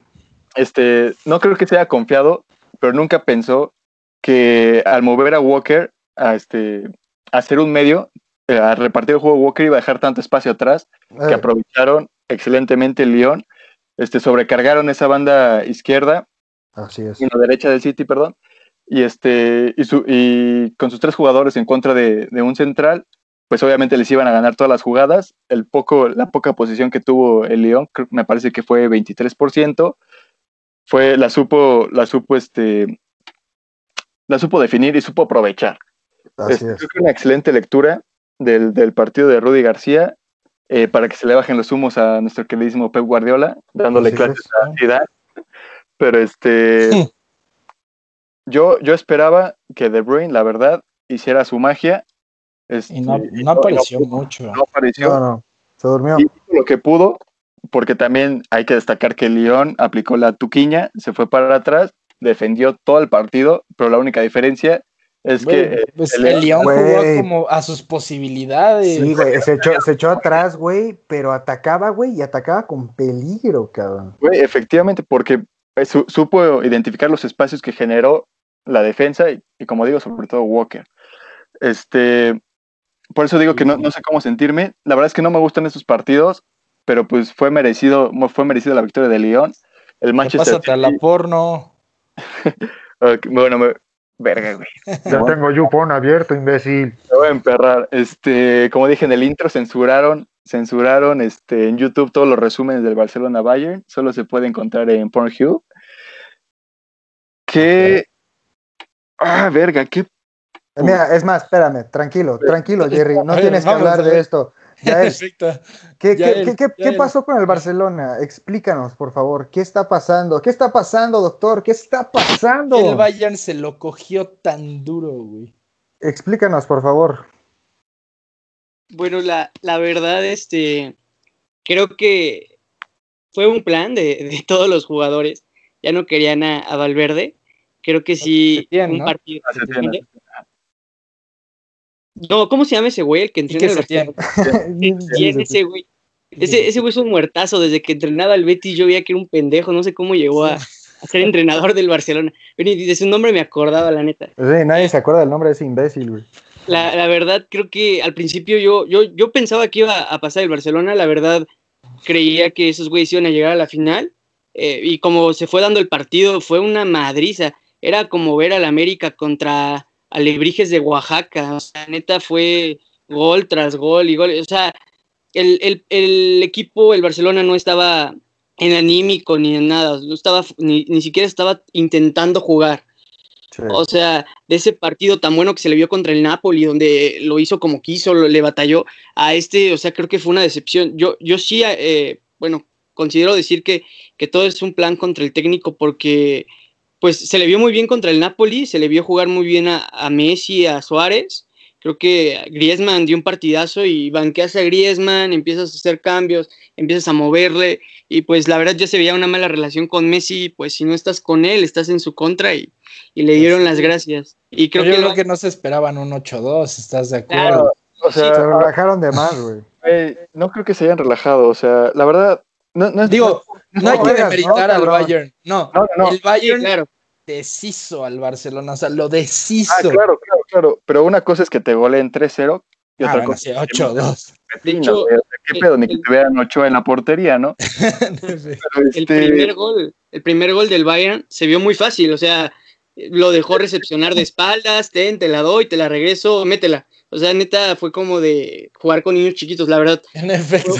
este, no creo que se haya confiado, pero nunca pensó que al mover a Walker a, este, a hacer un medio, eh, a repartir el juego Walker iba a dejar tanto espacio atrás que
Eh,
aprovecharon excelentemente el Lyon, este, sobrecargaron esa banda izquierda,
así es.
y la derecha del City, perdón, y, este, y, su- y con sus tres jugadores en contra de, de un central, pues obviamente les iban a ganar todas las jugadas. El poco, la poca posición que tuvo el Lyon, creo- me parece que fue 23%, fue, la supo, la supo, este, la supo definir y supo aprovechar.
Así
Este,
es.
Creo que una excelente lectura del, del partido de Rudy García eh, para que se le bajen los humos a nuestro queridísimo Pep Guardiola, dándole
Sí,
clases
pues,
a Zidane. Pero este, yo, yo esperaba que De Bruyne, la verdad, hiciera su magia. Este,
Y no,
y
no apareció
no-
mucho.
no apareció.
No, no. Se durmió.
Y lo que pudo, porque también hay que destacar que León aplicó la tuquiña, se fue para atrás, defendió todo el partido, pero la única diferencia es que eh,
pues
el
el León jugó como a sus posibilidades.
Sí, güey, se echó, se echó atrás, güey, pero atacaba, güey, y atacaba con peligro, cabrón.
Güey, efectivamente, porque eh, su- supo identificar los espacios que generó la defensa y, y como digo, sobre todo Walker. Este, por eso digo que no, no sé cómo sentirme. La verdad es que no me gustan estos partidos, pero pues fue merecido, fue merecido la victoria de León. El
¿Qué
Manchester
pasa a la
City-
porno?
Bueno, me, verga, güey.
Ya tengo YouPorn abierto, imbécil.
Me voy a emperrar. Este, como dije en el intro, censuraron, censuraron este, en YouTube todos los resúmenes del Barcelona Bayern. Solo se puede encontrar en Pornhub. Que. Ah, verga, qué.
Mira, es más, espérame, tranquilo, tranquilo, Jerry, no
A ver,
tienes que hablar
a
de esto. Ya es,
Perfecto.
¿Qué,
Ya
qué-
él,
qué- qué-
ya
qué
él.
pasó con el Barcelona? Explícanos, por favor. ¿Qué está pasando? ¿Qué está pasando, doctor? ¿Qué está pasando?
El Bayern se lo cogió tan duro, güey.
Explícanos, por favor.
Bueno, la, la verdad, este, creo que fue un plan de, de todos los jugadores. Ya no querían a, a Valverde. Creo que sí,
Setién,
un
¿no?
partido.
Ah, Setién.
No, ¿cómo se llama ese güey? El que
¿Y
entrena. ¿Quién ese güey? Ese, ese güey es un muertazo. Desde que entrenaba al Betis yo veía que era un pendejo. No sé cómo llegó a, a ser entrenador del Barcelona. Pero de su nombre me acordaba, la neta.
Sí, nadie se acuerda del nombre de ese imbécil, güey.
La, la verdad, creo que al principio yo, yo, yo pensaba que iba a pasar el Barcelona. La verdad, creía que esos güeyes iban a llegar a la final. eh, y como se fue dando el partido, fue una madriza. Era como ver al América contra Alebrijes de Oaxaca. O sea, neta fue gol tras gol y gol. O sea, el, el- el equipo, el Barcelona, no estaba en anímico ni en nada. No estaba, ni, ni siquiera estaba intentando jugar.
Sí.
O sea, de ese partido tan bueno que se le vio contra el Napoli, donde lo hizo como quiso, lo- le batalló a este, o sea, creo que fue una decepción. Yo, yo sí, eh, bueno, considero decir que, que todo es un plan contra el técnico porque pues se le vio muy bien contra el Napoli, se le vio jugar muy bien a, a Messi, a Suárez. Creo que Griezmann dio un partidazo y banqueas a Griezmann, empiezas a hacer cambios, empiezas a moverle y pues la verdad ya se veía una mala relación con Messi, pues si no estás con él, estás en su contra y, y le dieron las gracias. Y creo
Yo
que,
creo
lo-
que no se esperaban un 8-2, ¿estás de acuerdo?
Claro.
O sea,
Se relajaron de más, güey.
güey, no creo que se hayan relajado. O sea, la verdad, no, no es.
Digo, no, hay que demeritar
no,
al. Bayern. No,
No, no, no.
el
Sí,
Bayern
claro.
deshizo al Barcelona, o sea, lo deshizo.
Ah, claro, claro, claro. Pero una cosa es que te goleen 3-0 y
Ah,
otra
bueno,
cosa
sí,
es que
8-2.
Petina,
hecho,
güey, o sea, ¿Qué
el-
pedo? Ni que te vean 8 en la portería, ¿no?
El
este,
primer gol, el primer gol del Bayern se vio muy fácil, o sea, lo dejó recepcionar de espaldas, ten, te la doy, te la regreso, métela. O sea, neta, fue como de jugar con niños chiquitos, la verdad.
En efecto.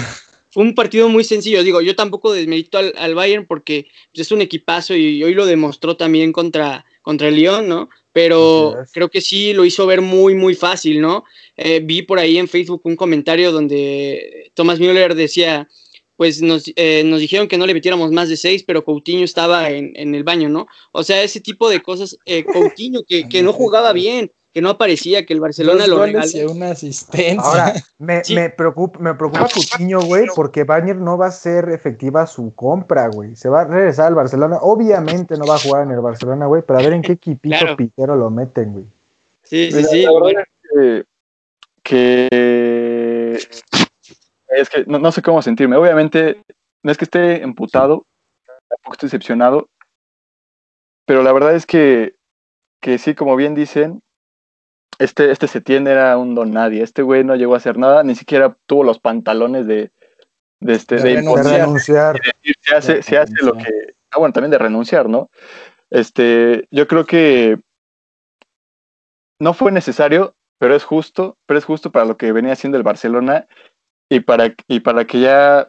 Fue un partido muy sencillo. Digo, yo tampoco desmerito al, al Bayern porque pues, es un equipazo y hoy lo demostró también contra, contra el Lyon, ¿no? Pero creo que sí lo hizo ver muy, muy fácil, ¿no? Eh, vi por ahí en Facebook un comentario donde Thomas Müller decía, pues nos, eh, nos dijeron que no le metiéramos más de seis, pero Coutinho estaba en, en el baño, ¿no? O sea, ese tipo de cosas, eh, Coutinho que, que no jugaba bien, que no aparecía, que el Barcelona lo regaló.
una asistencia.
Ahora, me,
Sí.
me preocupa, me preocupa Coutinho, güey, porque Bayern no va a ser efectiva su compra, güey. Se va a regresar al Barcelona. Obviamente no va a jugar en el Barcelona, güey, pero a ver en qué equipito
Claro.
pitero lo meten, güey.
Sí, sí,
Mira,
sí.
la
bueno.
verdad es que, que- es que no, no sé cómo sentirme. Obviamente, no es que esté emputado, tampoco estoy decepcionado, pero la verdad es que, que sí, como bien dicen, este, este Setién era un don nadie. Este güey no llegó a hacer nada, ni siquiera tuvo los pantalones de, de, este,
De Renunciar.
decir, se hace,
De
se hace lo que. Ah, bueno, también de renunciar, ¿no? Este, yo creo que no fue necesario, pero es justo, pero es justo para lo que venía haciendo el Barcelona y para, y para que ya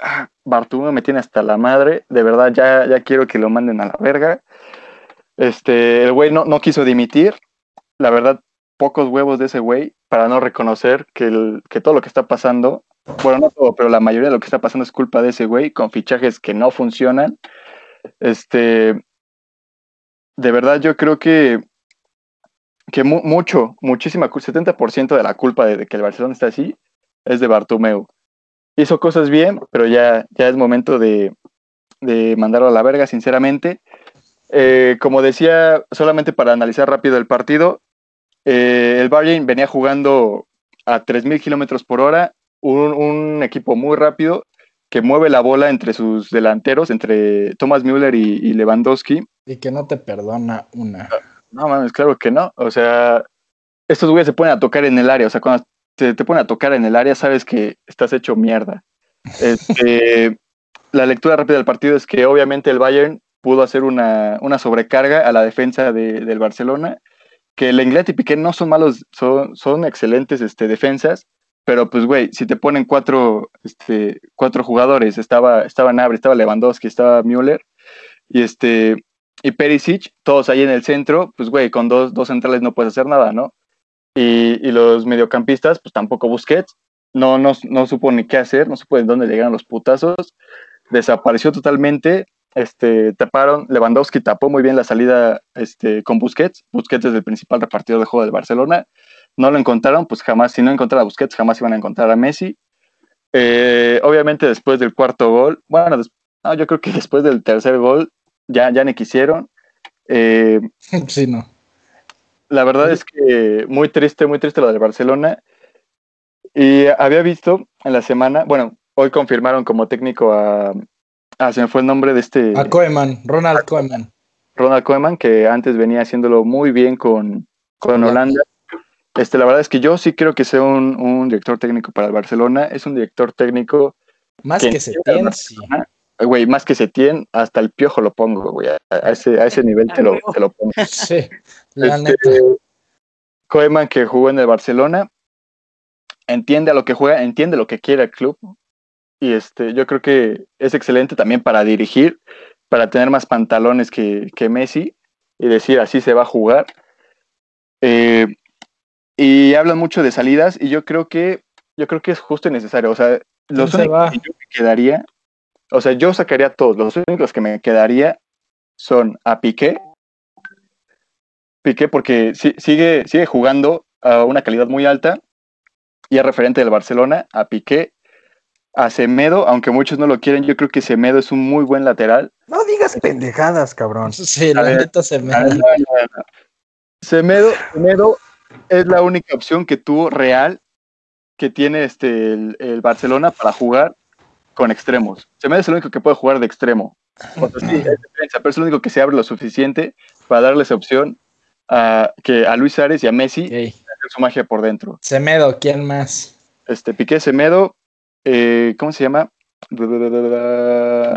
ah, me tiene hasta la madre, de verdad ya, ya quiero que lo manden a la verga. Este, el güey no, no quiso dimitir, la verdad pocos huevos de ese güey para no reconocer que, que todo lo que está pasando, bueno, no todo, pero la mayoría de lo que está pasando es culpa de ese güey, con fichajes que no funcionan. Este, de verdad yo creo que, que mu- mucho, muchísima, cu- 70% de la culpa de, de que el Barcelona está así es de Bartomeu. Hizo cosas bien, pero ya, ya es momento de, de mandarlo a la verga, sinceramente. Eh, como decía, solamente para analizar rápido el partido, eh, el Bayern venía jugando a 3.000 kilómetros por hora, un, un equipo muy rápido que mueve la bola entre sus delanteros, entre Thomas Müller y, y Lewandowski.
Y que no te perdona una.
No mames, claro que no. O sea, estos güeyes se ponen a tocar en el área. O sea, cuando te, te ponen a tocar en el área, sabes que estás hecho mierda. Este, la lectura rápida del partido es que obviamente el Bayern pudo hacer una, una sobrecarga a la defensa de- del Barcelona, que Lenglet y Piqué no son malos, son, son excelentes este, defensas, pero pues güey, si te ponen cuatro, este, cuatro jugadores, estaba, estaba Nabri, estaba Lewandowski, estaba Müller, y este, y Perisic, todos ahí en el centro, pues güey, con dos, dos centrales no puedes hacer nada, ¿no? Y, y los mediocampistas, pues tampoco Busquets, no, no, no supo ni qué hacer, no supo de dónde llegaron los putazos, desapareció totalmente, este, taparon, Lewandowski tapó muy bien la salida este, con Busquets, Busquets es el principal repartidor de juego del Barcelona, no lo encontraron, pues jamás, si no encontraron a Busquets, jamás iban a encontrar a Messi. Eh, obviamente después del cuarto gol, bueno, no, yo creo que después del tercer gol ya, ya ni quisieron. Eh,
sí, no.
la verdad es que muy triste, muy triste lo del Barcelona. Y había visto en la semana, bueno, hoy confirmaron como técnico a, a se me fue el nombre de este
A Koeman, Ronald Koeman.
Ronald Koeman, que antes venía haciéndolo muy bien con, con
Holanda.
Este, la verdad es que yo sí creo que sea un, un director técnico para el Barcelona. Es un director técnico,
Más
Que
que
entienda
se sí.
güey, más que Setién, hasta el piojo lo pongo, güey. A, a ese, a ese nivel te lo, te lo pongo.
Sí, la
Este,
neta.
Koeman que jugó en el Barcelona, entiende a lo que juega, entiende lo que quiere el club. Y este, yo creo que es excelente también para dirigir, para tener más pantalones que, que Messi y decir así se va a jugar. Eh, y hablan mucho de salidas y yo creo que yo creo que es justo y necesario. O sea, los
se va?
únicos que yo me quedaría, o sea, yo sacaría a todos. Los únicos que me quedaría son a Piqué. Piqué porque si- sigue, sigue jugando a una calidad muy alta y es referente del Barcelona, a Piqué, a Semedo, aunque muchos no lo quieren, yo creo que Semedo es un muy buen lateral.
No digas pendejadas, cabrón.
Sí, la neta se me.
No, no, no. Semedo, Semedo es la única opción que tuvo real que tiene este el, el Barcelona para jugar con extremos. Semedo es el único que puede jugar de extremo. O sea, sí, es defensa, pero es el único que se abre lo suficiente para darles opción a, que a Luis Suárez y a Messi hacer su magia por dentro.
Semedo, ¿quién más?
Este, Piqué Semedo, eh, ¿cómo se llama?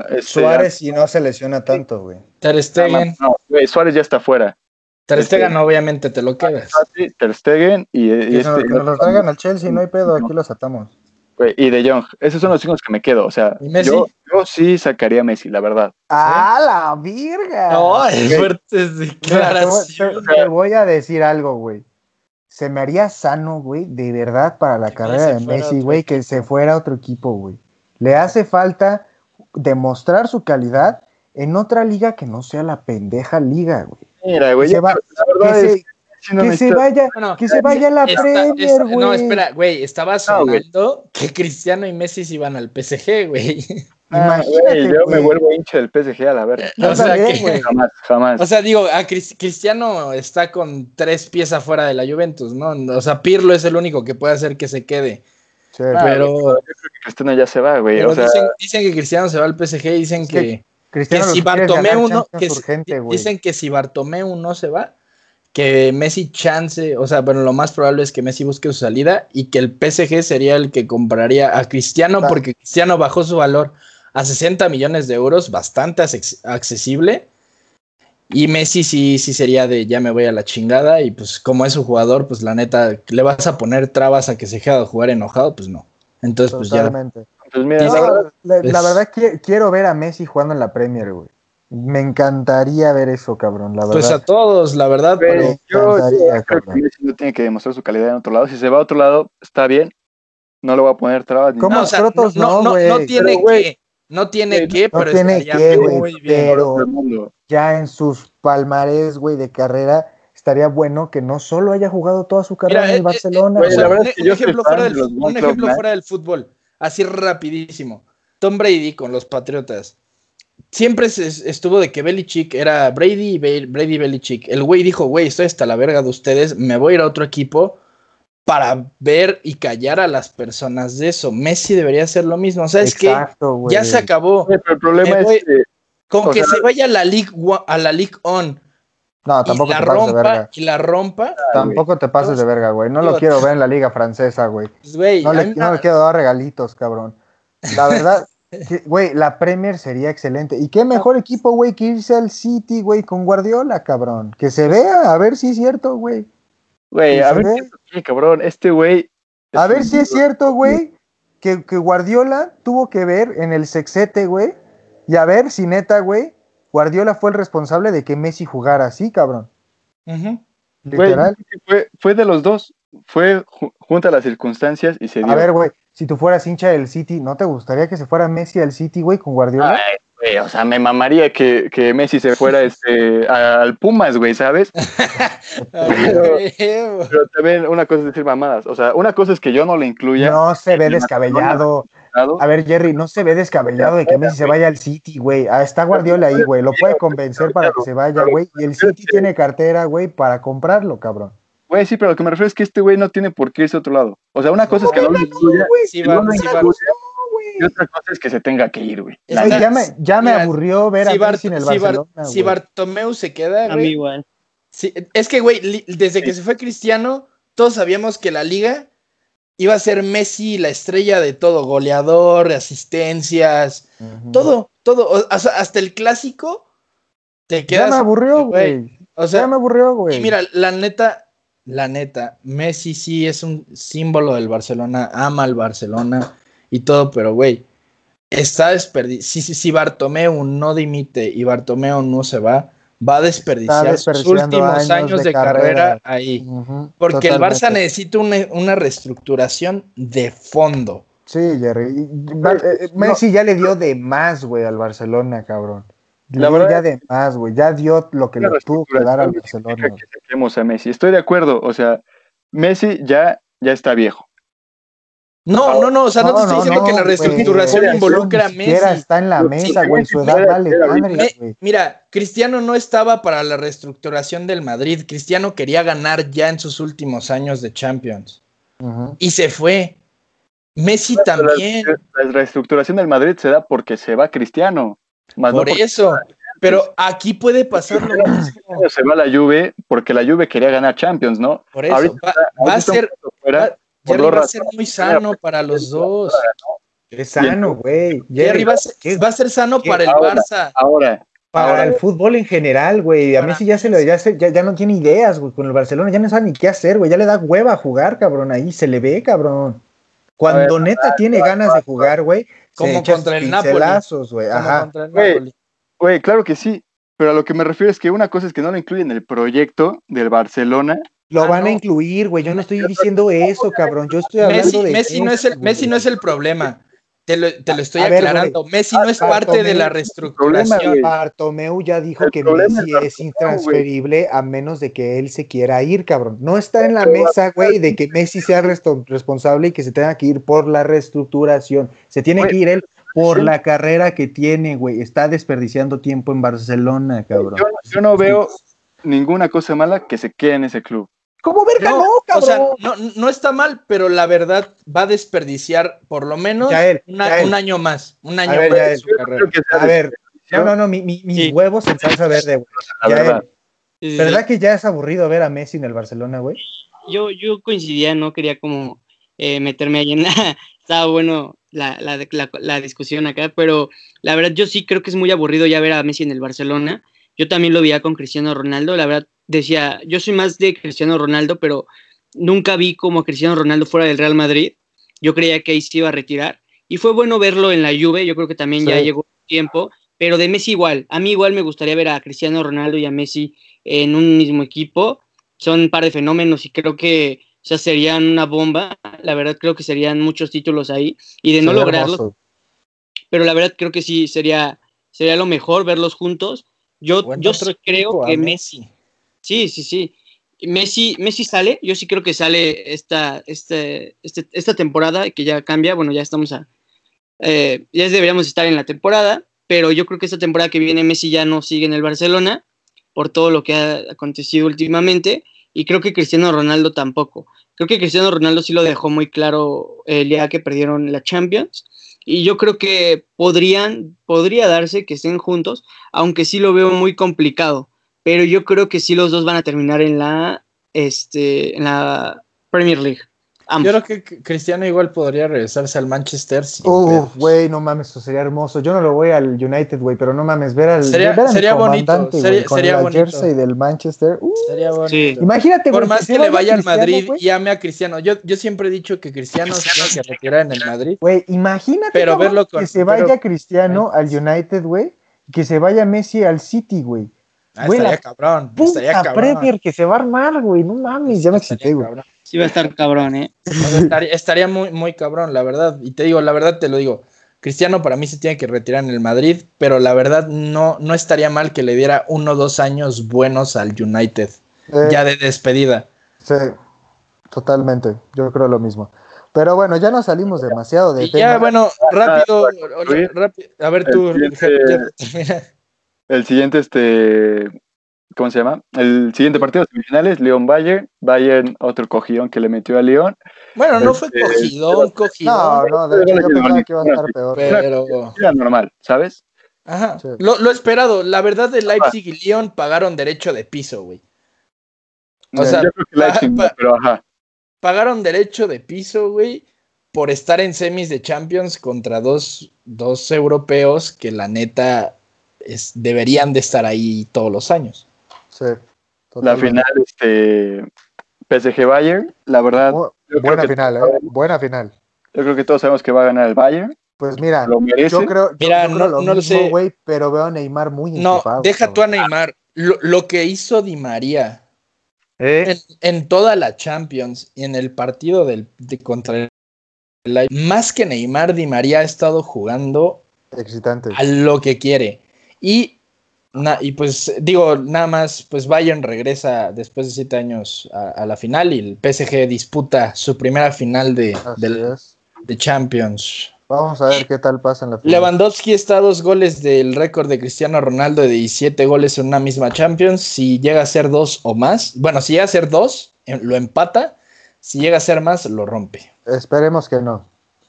Este,
Suárez si no se lesiona tanto, güey.
Ter Stegen.
no, güey, Suárez ya está fuera.
Ter
este-
Stegen obviamente te lo quedas.
Ter Stegen y, y
Que, se nos-
este,
que nos los traigan al Chelsea, no hay pedo, aquí los atamos.
güey, y De Jong. Esos son los cinco que me quedo. O sea,
¿Y Messi?
yo, yo sí sacaría a Messi, la verdad.
¡Ah, la virga!
Ay, fuertes
Mira, te, voy,
declaraciones.
te- te voy a decir algo, güey. Se me haría sano, güey, de verdad para la
Que
carrera de Messi, güey, que se fuera a otro equipo, güey. Le hace falta demostrar su calidad en otra liga que no sea la pendeja liga, güey.
Mira, güey,
Que se
yo-
va-
la verdad
Que
es
se,
no
que se vaya,
Bueno,
que se vaya a la
Está-
Premier,
está-
güey.
no, espera, güey, estaba
güey.
sonando que Cristiano y Messi se iban al PSG, güey.
Ah,
Imagínate,
güey, yo me vuelvo hincha del PSG a la verga.
O sea que-
güey.
Jamás, jamás.
O sea, digo, a Cris- Cristiano está con tres piezas fuera de la Juventus, ¿no? O sea, Pirlo es el único que puede hacer que se quede.
Sí.
Ah,
pero-
yo creo que Cristiano ya se va, güey. O sea,
dicen, dicen que Cristiano se va al PSG y dicen
Es
que,
que Cristiano
que
lo
si Bartomeu no, que dicen que si Bartomeu no se va, que Messi chance, o sea, bueno, lo más probable es que Messi busque su salida y que el PSG sería el que compraría a Cristiano porque Cristiano bajó su valor a 60 millones de euros, bastante acces- accesible. Y Messi sí, sí sería de ya me voy a la chingada y pues como es su jugador, pues la neta, ¿le vas a poner trabas a que se deje de jugar enojado? Pues no. Entonces, pues ya
Totalmente.
pues mira, la verdad,
No, la, la quiero ver a Messi jugando en la Premier, güey. Me encantaría ver eso, cabrón, la verdad.
Pues a todos, la verdad,
Pero
pero
yo, creo que. Messi no tiene que demostrar su calidad en otro lado. Si se va a otro lado, está bien. No le voy a poner trabas ni
¿Cómo?
nada.
o sea,
Crotos
no,
no,
no, tiene
Pero,
que, no tiene que,
no
pero
tiene
estaría
que,
muy
güey,
bien.
pero-. Ya en sus palmarés, güey, de carrera, estaría bueno que no solo haya jugado toda su carrera
Mira,
en
eh,
el Barcelona.
sea,
la verdad
un,
es que
un
yo soy
ejemplo, del, un fuera del fútbol, así rapidísimo. Tom Brady con los Patriotas. Siempre estuvo de que Belichick era Brady y Brady Belichick. El güey dijo, güey, estoy hasta la verga de ustedes, me voy a ir a otro equipo para ver y callar a las personas de eso. Messi debería hacer lo mismo. O sea, es que ya se acabó.
Pero el problema
voy-
es que
Con que
sea-
se vaya a la League a la League On
No,
y
tampoco
la
te pases de
rompa
verga.
y la rompa,
Tampoco te pases de verga, güey. No lo quiero ver en la liga francesa, güey.
pues,
No no le quiero dar regalitos, cabrón. La verdad, güey, la Premier sería excelente. Y qué mejor equipo, güey, que irse al City, güey, con Guardiola, cabrón. Que se vea, a ver si es cierto, güey.
Güey,
¿Y
a ver
ve?
qué cabrón. Este güey.
A
es
ver si es cierto, güey, que, que Guardiola tuvo que ver en el sexete, güey. Y a ver si neta, güey, Guardiola fue el responsable de que Messi jugara así, cabrón. Literal.
fue, fue de los dos. Fue ju- junto a las circunstancias y se dio.
A ver, güey, si tú fueras hincha del City, ¿no te gustaría que se fuera Messi al City, güey, con Guardiola?
Ay, güey, o sea, me mamaría que, que Messi se fuera este, al Pumas, güey, ¿sabes? Pero también una cosa es decir mamadas. O sea, una cosa es que yo no le incluya.
No se ve
el
descabellado. A ver, Jerry, no se ve descabellado de que Messi se vaya al City, güey. Ah, está Guardiola ahí, güey. Lo puede convencer para que se vaya, güey. Y el City tiene cartera, güey, para comprarlo, cabrón.
Güey, sí, pero lo que me refiero es que este güey no tiene por qué irse a otro lado. O sea, una cosa es que no le incluya
Sí
que
va-
no lo
sí va-
incluya, y otra cosa es que se tenga que ir, güey. La
Güey, ya me, ya me
Mira,
aburrió ver a
si, Bart-
Messi en el
si Bar- si
güey.
Bartomeu se queda,
A mí
güey,
igual.
sí, es que, güey, desde que se fue Cristiano, todos sabíamos que la liga iba a ser Messi la estrella de todo, goleador, asistencias, todo, todo, o- hasta el clásico te
Ya
quedas.
me aburrió, güey.
O
Ya
sea,
me aburrió, güey.
y mira, la neta, la neta, Messi sí es un símbolo del Barcelona, ama al Barcelona y todo, pero güey, está desperdiciado. Si, si, si Bartomeu no dimite y Bartomeu no se va, va a desperdiciar sus últimos
años
años,
de
de, carrera,
carrera.
ahí. Porque el Barça necesita una, una reestructuración de fondo.
Sí, Jerry. Eh, Messi ya le dio de más, güey, al Barcelona, cabrón.
La verdad-
ya de más, güey. Ya dio lo que le tuvo que dar al Barcelona.
que saquemos a Messi. Estoy de acuerdo. O sea, Messi ya, ya está viejo.
No, no, no, o sea, no, te estoy diciendo que la reestructuración involucra a Messi.
está en la mesa, güey.
sí,
Su edad vale madre,
Me-
güey.
mira, Cristiano no estaba para la reestructuración del Madrid. Cristiano quería ganar ya en sus últimos años de Champions. Y se fue. Messi
Pero la-
también.
La, reestructuración del Madrid se da porque se va Cristiano. Más no
Por
porque
eso. Pero aquí puede pasar lo mismo.
se va la Juve porque la Juve quería ganar Champions, ¿no?
Por eso.
Ahorita-
Va, va a ser,
fuera,
va-
por
Jerry
dos
va a ser muy sano para los dos.
Es sano, güey.
Jerry
Jerry,
va a ser,
¿qué?
va a ser sano
¿Qué?
para el
Ahora.
Barça.
Ahora,
Para
ahora,
el fútbol en general, güey. A
Para-
Messi ya se lo, ya, se- ya, ya no tiene ideas, güey. Con el Barcelona ya no sabe ni qué hacer, güey. Ya le da hueva a jugar, cabrón. Ahí se le ve, cabrón. Cuando
ver,
neta tiene ganas de jugar, güey,
Como contra el Napoli.
güey.
como
Ajá.
contra el
Güey,
Napoli.
güey, claro que sí. Pero a lo que me refiero es que una cosa es que no lo incluyen en el proyecto del Barcelona.
Lo
Ah,
van
no.
a incluir, güey. Yo no estoy diciendo eso, cabrón. Yo estoy hablando
Messi,
de.
Messi no es el, Messi no es el problema. Te lo, te lo estoy
A ver,
aclarando. Messi no es
Bartomeu-
parte de la reestructuración.
Bartomeu ya dijo
El
que Messi
es
intransferible a menos de que él se quiera ir, cabrón. No está en la mesa, güey, de que Messi sea responsable y que se tenga que ir por la reestructuración. Se tiene que ir él por
sí.
la carrera que tiene, güey. Está desperdiciando tiempo en Barcelona, cabrón.
Yo, yo no veo ninguna cosa mala que se quede en ese club.
¿Cómo verga no,
o
cabrón?
sea, no, no está mal, pero la verdad va a desperdiciar por lo menos
Yael,
una-
Yael.
un año más. Un año
ver,
más
Yael.
de su carrera.
a ver, no, no, no, mi- mi- mis
Sí.
huevos en salsa verde, güey.
la verdad.
Sí, sí,
¿Verdad
sí.
que ya es aburrido ver a Messi en el Barcelona, güey?
Yo, yo coincidía, no quería como eh, meterme ahí en la... Estaba bueno la, la, la, la discusión acá, pero la verdad yo sí creo que es muy aburrido ya ver a Messi en el Barcelona. Yo también lo veía con Cristiano Ronaldo. La verdad decía, yo soy más de Cristiano Ronaldo, pero nunca vi como a Cristiano Ronaldo fuera del Real Madrid. Yo creía que ahí se iba a retirar. Y fue bueno verlo en la Juve. Yo creo que también ya llegó el tiempo pero de Messi igual. A mí igual me gustaría ver a Cristiano Ronaldo y a Messi en un mismo equipo. Son un par de fenómenos y creo que o sea, serían una bomba. La verdad creo que serían muchos títulos ahí y de no
Sería
lograrlo,
hermoso.
pero la verdad creo que sí sería sería lo mejor verlos juntos. Yo, yo creo
equipo,
que Messi, sí, sí, sí. Messi, Messi sale, yo sí creo que sale esta, este, este- esta temporada, que ya cambia, bueno, ya estamos a, eh, ya deberíamos estar en la temporada, pero yo creo que esta temporada que viene Messi ya no sigue en el Barcelona por todo lo que ha acontecido últimamente, y creo que Cristiano Ronaldo tampoco. Creo que Cristiano Ronaldo sí lo dejó muy claro el día que perdieron la Champions, y yo creo que podrían, podría darse que estén juntos, aunque sí lo veo muy complicado. Pero yo creo que sí los dos van a terminar en la, este, en la Premier League. Ambos.
Yo creo que Cristiano igual podría regresarse al Manchester. pedos.
güey, no mames, eso sería hermoso. Yo no lo voy al United, güey, pero no mames, ver al,
Sería-
ver
sería bonito, sería-
con
sería
la
bonito.
jersey del Manchester. Uh,
Sería bonito.
Sí.
imagínate,
Por más que le vaya al Madrid y ame a Cristiano. Yo, yo siempre he dicho que Cristiano se tiene que retirar en el Madrid.
Güey, imagínate
Pero
cabrón,
verlo con-
que se vaya
pero-
Cristiano al United, güey, y que se vaya Messi al City, güey.
Ah,
Güey,
estaría
la
cabrón. Estaría cabrón.
Premier que se va a armar, güey. No mames, ya me
Estaría
excité, güey.
cabrón.
Sí va a estar cabrón, ¿eh?
O sea, estaría, estaría muy, muy cabrón, la verdad. Y te digo, la verdad te lo digo. Cristiano para mí se tiene que retirar en el Madrid, pero la verdad no, no estaría mal que le diera uno o dos años buenos al United,
Eh,
ya de despedida.
Sí, totalmente. Yo creo lo mismo. Pero bueno, ya nos salimos demasiado de
Y
tema.
ya, bueno, rápido,
para concluir,
rápido. A ver tú,
el El siguiente, este, ¿cómo se llama? El siguiente partido semifinales, León-Bayern. Bayern, otro cogidón que le metió a León.
Bueno, no fue
Este,
cogidón,
No,
cogidón,
no, de hecho yo pensaba que iba a estar peor.
pero...
Era normal, ¿sabes?
Ajá.
Sí.
Lo, lo esperado, la verdad de Leipzig y León pagaron derecho de piso, güey. O sea,
yo creo que Leipzig, no,
pa-
pero ajá.
Pagaron derecho de piso, güey, por estar en semis de Champions contra dos, dos europeos que la neta es- deberían de estar ahí todos los años.
Sí,
La final, este, PSG-Bayern, la verdad,
Bu- buena
que,
final, ¿eh? Buena final.
yo creo que todos sabemos que va a ganar el Bayern.
Pues mira,
Lo merece.
yo creo,
Mira,
yo creo
no-
lo
no lo
mismo,
sé.
güey, pero veo a Neymar muy
No, deja tú a. Neymar. Lo, lo que hizo Di María
¿Eh?
en, en toda la Champions y en el partido del, de contra el más que Neymar, Di María ha estado jugando
Excitante.
a lo que quiere. Y, na- y pues digo, nada más, pues Bayern regresa después de siete años a, a la final y el PSG disputa su primera final de,
es.
de Champions.
Vamos a ver qué tal pasa en la final.
Lewandowski está a dos goles del récord de Cristiano Ronaldo de 17 goles en una misma Champions. Si llega a ser dos o más, bueno, si llega a ser dos, lo empata. Si llega a ser más, lo rompe.
Esperemos que no.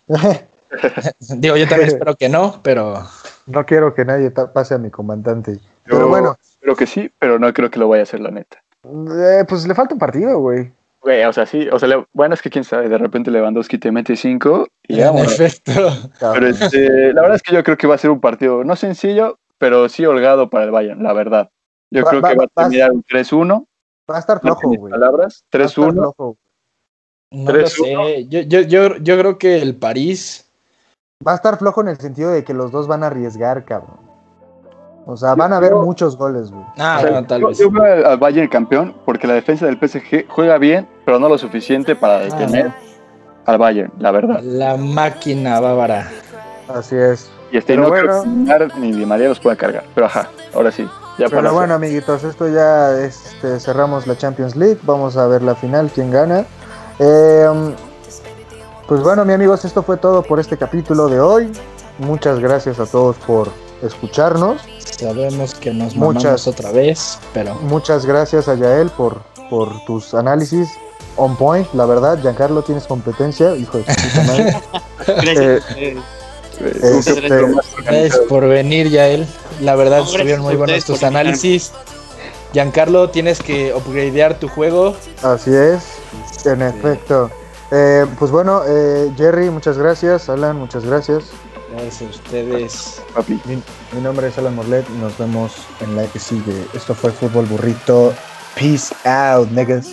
Digo, yo también espero que no, pero
no quiero que nadie pase a mi comandante.
Yo
Pero bueno,
Creo que sí, pero no creo que lo vaya a hacer, la neta.
eh, pues le falta un partido, güey.
Güey, o sea, sí, o sea, le- bueno, es que quién sabe, de repente Lewandowski te mete cinco y ya,
efecto.
Pero este, la verdad es que yo creo que va a ser un partido no sencillo, pero sí holgado para el Bayern, la verdad. Yo
Va-
creo que va a terminar un 3-1.
Va a estar flojo, güey.
palabras,
Va a estar
3-1.
flojo.
No lo
3-1.
sé. Yo, yo, yo, yo creo que el París.
Va a estar flojo en el sentido de que los dos van a arriesgar, cabrón. O sea, van a haber
creo-
muchos goles, güey.
Ah,
O sea,
bueno, tal
yo,
vez.
yo veo al- al Bayern campeón porque la defensa del PSG juega bien, pero no lo suficiente para detener al Bayern, la verdad.
La máquina bávara.
Así es.
Y este
Pero
no creo
bueno.
que Neymar ni Di María los pueda cargar. Pero ajá, ahora sí. Ya para
Pero bueno, amiguitos, esto ya este, cerramos la Champions League. Vamos a ver la final, quién gana. Eh, pues bueno, mi amigos, esto fue todo por este capítulo de hoy. Muchas gracias a todos por escucharnos.
Sabemos que nos
Muchas.
otra vez, pero
Muchas gracias a Yael por, por tus análisis on point. La verdad, Giancarlo, tienes competencia, hijo de puta madre.
Gracias. Eh,
Eh,
Muchas
un
gracias.
por venir, Yael. La verdad, estuvieron muy buenos tus análisis. Giancarlo, tienes que upgradear tu juego.
Así es, en efecto. Eh, pues bueno, eh, Jerry, muchas gracias. Alan, muchas gracias.
Gracias a ustedes.
Papi.
Mi, mi nombre es Alan Morlet y nos vemos en la que sigue. Esto fue Fútbol Burrito. Peace out, niggas.